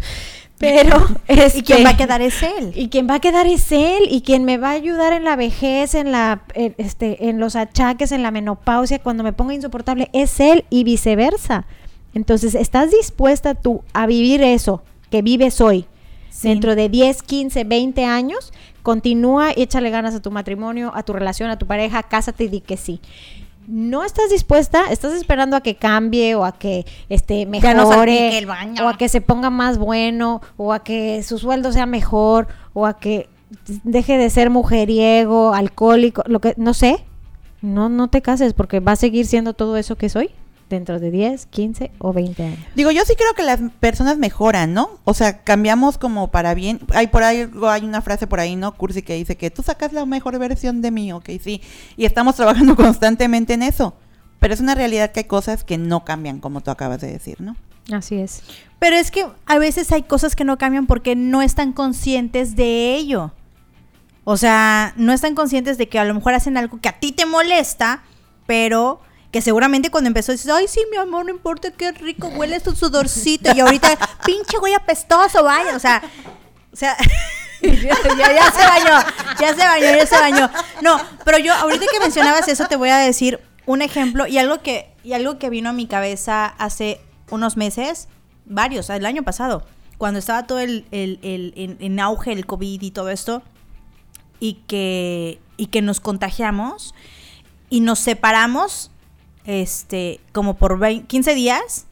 pero este, Y quien va a quedar es él. y quien va a quedar es él y quien me va a ayudar en la vejez, en la en, este en los achaques, en la menopausia, cuando me ponga insoportable es él y viceversa. Entonces, ¿estás dispuesta tú a vivir eso que vives hoy? Sí. Dentro de 10, 15, 20 años, continúa y échale ganas a tu matrimonio, a tu relación, a tu pareja, cásate y di que sí. No estás dispuesta, estás esperando a que cambie o a que este mejore el baño. o a que se ponga más bueno o a que su sueldo sea mejor o a que deje de ser mujeriego, alcohólico, lo que no sé. No no te cases porque va a seguir siendo todo eso que soy dentro de 10, 15 o 20 años. Digo, yo sí creo que las personas mejoran, ¿no? O sea, cambiamos como para bien. Hay por ahí hay una frase por ahí, ¿no? Cursi que dice que tú sacas la mejor versión de mí, ok, sí. Y estamos trabajando constantemente en eso. Pero es una realidad que hay cosas que no cambian, como tú acabas de decir, ¿no? Así es. Pero es que a veces hay cosas que no cambian porque no están conscientes de ello. O sea, no están conscientes de que a lo mejor hacen algo que a ti te molesta, pero que seguramente cuando empezó dices, ay, sí, mi amor, no importa qué rico huele tu sudorcito. Y ahorita, pinche güey apestoso, vaya. O sea, o sea, ya, ya- ya se bañó, ya se bañó, ya se bañó. No, pero yo, ahorita que mencionabas eso, te voy a decir un ejemplo y algo que, y algo que vino a mi cabeza hace unos meses, varios, el año pasado, cuando estaba todo el, el- el- en, en auge el COVID y todo esto, y que, y que nos contagiamos y nos separamos, este, como por 20 15 días,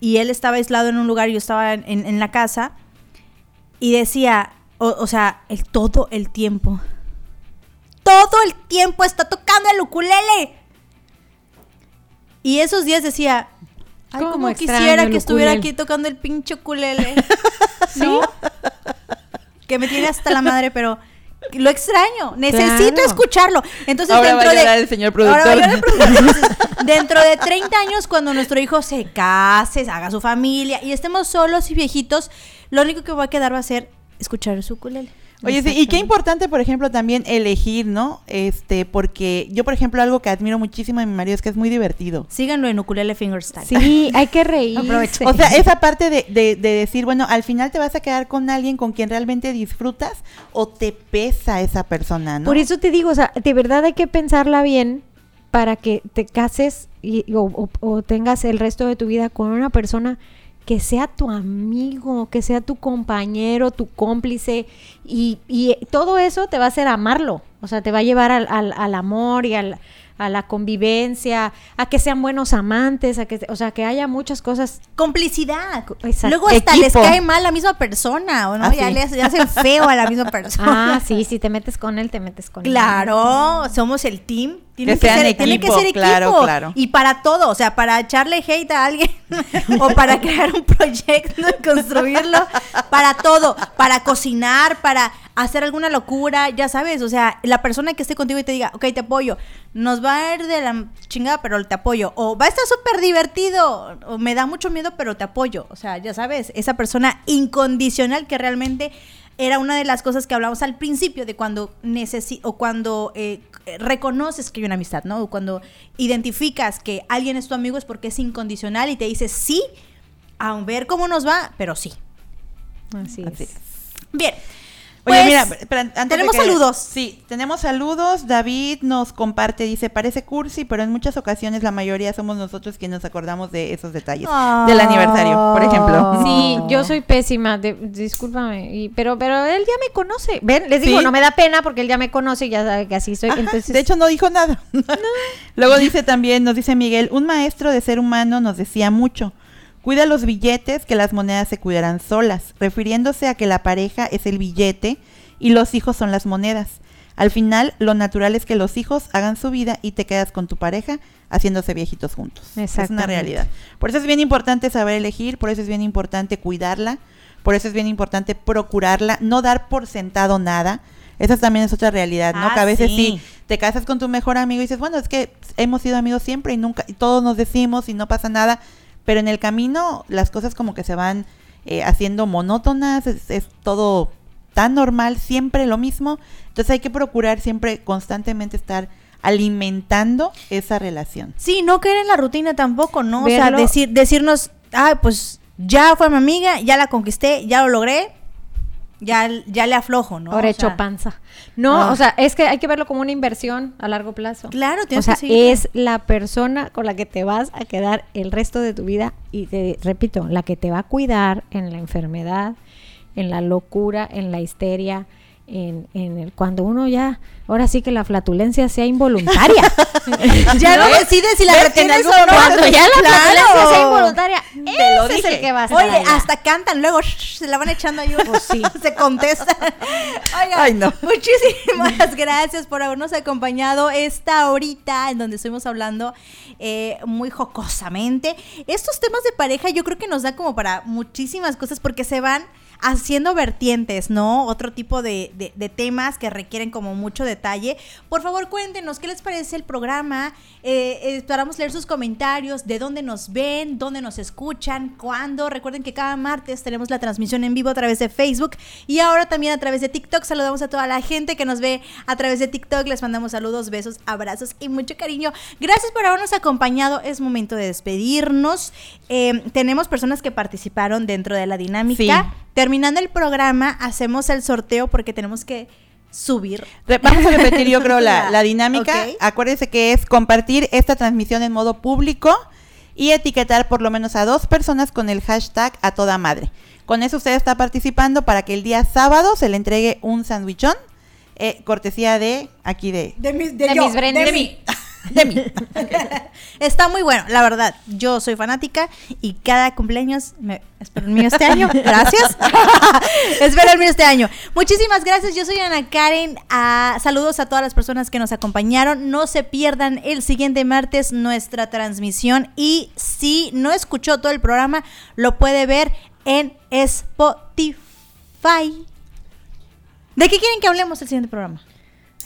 y él estaba aislado en un lugar y yo estaba en, en- en la casa, y decía, o, o sea, el, todo el tiempo, todo el tiempo está tocando el ukulele. Y esos días decía, ay, ¿Cómo como quisiera que estuviera aquí tocando el pinche ukulele. ¿Sí? que me tiene hasta la madre, pero lo extraño. Necesito Claro. escucharlo. Entonces, Ahora va dentro a de. el señor Ahora va a productor. llorar el productor. Entonces, dentro de 30 años, cuando nuestro hijo se case, haga su familia y estemos solos y viejitos, lo único que va a quedar va a ser escuchar su ukulele. Oye, sí, y qué importante, por ejemplo, también elegir, ¿no? Este, porque yo, por ejemplo, algo que admiro muchísimo de mi marido es que es muy divertido. Síganlo en ukulele fingerstyle. Sí, hay que reír. Aproveche. O sea, esa parte de, de- de decir, bueno, al final te vas a quedar con alguien con quien realmente disfrutas o te pesa esa persona, ¿no? Por eso te digo, o sea, de verdad hay que pensarla bien para que te cases y, o, o- o tengas el resto de tu vida con una persona que sea tu amigo, que sea tu compañero, tu cómplice y, y todo eso te va a hacer amarlo, o sea, te va a llevar al, al- al amor y al- a la convivencia, a que sean buenos amantes, a que, o sea, que haya muchas cosas. Complicidad. Exacto. Luego hasta les cae mal la misma persona, ¿o no? Ah, ya sí. le hace- le hacen feo a la misma persona. Ah, sí, si te metes con él, te metes con él. Claro, somos el team. Tiene Que que, sean ser, tiene equipo, que ser equipo. claro, claro. Y para todo, o sea, para echarle hate a alguien o para crear un proyecto y construirlo, para todo, para cocinar, para hacer alguna locura, ya sabes, o sea, la persona que esté contigo y te diga, ok, te apoyo, nos va a ir de la chingada, pero te apoyo, o va a estar súper divertido, o me da mucho miedo, pero te apoyo, o sea, ya sabes, esa persona incondicional que realmente era una de las cosas que hablamos al principio de cuando necesi o cuando eh, reconoces que hay una amistad, ¿no? Cuando identificas que alguien es tu amigo es porque es incondicional y te dice sí, a ver cómo nos va, pero sí. Así Así es. es. Bien. Oye, Pues, mira, espera, antes de tenemos que- saludos. Sí, tenemos saludos. David nos comparte, dice, parece cursi, pero en muchas ocasiones la mayoría somos nosotros quienes nos acordamos de esos detalles. Del aniversario, por ejemplo. Sí, yo soy pésima, de- discúlpame, y- pero pero él ya me conoce. Ven, les digo, Sí. no me da pena porque él ya me conoce y ya sabe que así soy. Ajá, entonces, de hecho, no dijo nada. Luego dice también, nos dice Miguel, un maestro de ser humano nos decía mucho. Cuida los billetes, que las monedas se cuidarán solas, refiriéndose a que la pareja es el billete y los hijos son las monedas. Al final, lo natural es que los hijos hagan su vida y te quedas con tu pareja haciéndose viejitos juntos. Es una realidad. Por eso es bien importante saber elegir, por eso es bien importante cuidarla, por eso es bien importante procurarla, no dar por sentado nada. Esa también es otra realidad, ¿no? Ah, que a veces sí. sí. te casas con tu mejor amigo y dices, bueno, es que hemos sido amigos siempre y nunca, y todos nos decimos y no pasa nada, pero en el camino las cosas como que se van eh, haciendo monótonas, es, es todo tan normal, siempre lo mismo. Entonces hay que procurar siempre constantemente estar alimentando esa relación. Sí, no caer en la rutina tampoco, ¿no? O sea, decir, decirnos, ah, pues ya fue mi amiga, ya la conquisté, ya lo logré, ya, ya le aflojo, ¿no? Ahora O hecho sea, panza. No, Ah. o sea, es que hay que verlo como una inversión a largo plazo. Claro, O tienes sea, que seguir. es la persona con la que te vas a quedar el resto de tu vida y te repito, la que te va a cuidar en la enfermedad, en la locura, en la histeria, en, en el cuando uno ya, ahora sí que la flatulencia sea involuntaria. Ya no decides si la retienes En o no. Cuando ya la Claro. flatulencia sea involuntaria, Te lo ese es dije. el que va a Oye, hasta cantan, luego shh, se la van echando ahí. Pues sí. se contestan. Oigan, Ay, no. muchísimas gracias por habernos acompañado esta horita en donde estuvimos hablando eh, muy jocosamente. Estos temas de pareja yo creo que nos da como para muchísimas cosas porque se van haciendo vertientes, ¿no? Otro tipo de, temas que requieren como mucho detalle. Por favor, cuéntenos qué les parece el programa. Eh, eh, esperamos leer sus comentarios, de dónde nos ven, dónde nos escuchan, cuándo. Recuerden que cada martes tenemos la transmisión en vivo a través de Facebook y ahora también a través de TikTok. Saludamos a toda la gente que nos ve a través de TikTok. Les mandamos saludos, besos, abrazos y mucho cariño. Gracias por habernos acompañado. Es momento de despedirnos. Eh, tenemos personas que participaron dentro de la dinámica. Sí. Terminando el programa, hacemos el sorteo porque tenemos que subir. Vamos a repetir, yo creo, la, la dinámica. Ok. Acuérdense que es compartir esta transmisión en modo público y etiquetar por lo menos a dos personas con el hashtag a toda madre. Con eso usted está participando para que el día sábado se le entregue un sandwichón, eh, cortesía de aquí de... De mis, De mis Brendas. de mí. De mí. Está muy bueno, la verdad. Yo soy fanática y cada cumpleaños me espero el mío este año. Gracias. espero el mío este año. Muchísimas gracias. Yo soy Ana Karen. Ah, saludos a todas las personas que nos acompañaron. No se pierdan el siguiente martes nuestra transmisión y si no escuchó todo el programa, lo puede ver en Spotify. ¿De qué quieren que hablemos el siguiente programa?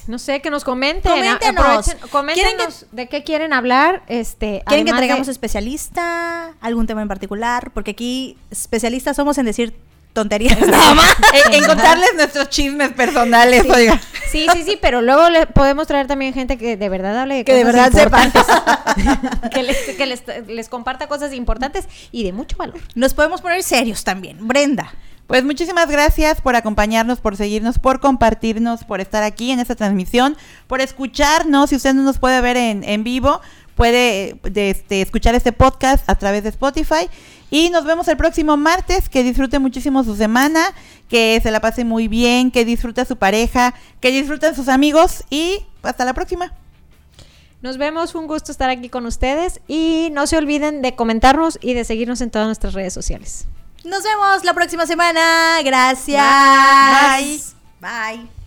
No sé, que nos comenten. Coméntenos. coméntenos ¿Quieren que- de qué quieren hablar. Este, ¿Quieren que de- traigamos especialista? ¿Algún tema en particular? Porque aquí especialistas somos en decir tonterías nada más. en, contarles nuestros chismes personales, oiga. Sí, sí, sí, pero luego le podemos traer también gente que de verdad hable de Que de verdad sepa. importantes. que les, que les, les comparta cosas importantes y de mucho valor. Nos podemos poner serios también. Brenda. Pues muchísimas gracias por acompañarnos, por seguirnos, por compartirnos, por estar aquí en esta transmisión, por escucharnos. Si usted no nos puede ver en, en vivo, puede de este, escuchar este podcast a través de Spotify. Y nos vemos el próximo martes. Que disfrute muchísimo su semana, que se la pase muy bien, que disfrute su pareja, que disfruten sus amigos y hasta la próxima. Nos vemos, un gusto estar aquí con ustedes y no se olviden de comentarnos y de seguirnos en todas nuestras redes sociales. Nos vemos la próxima semana. Gracias. Bye. Bye.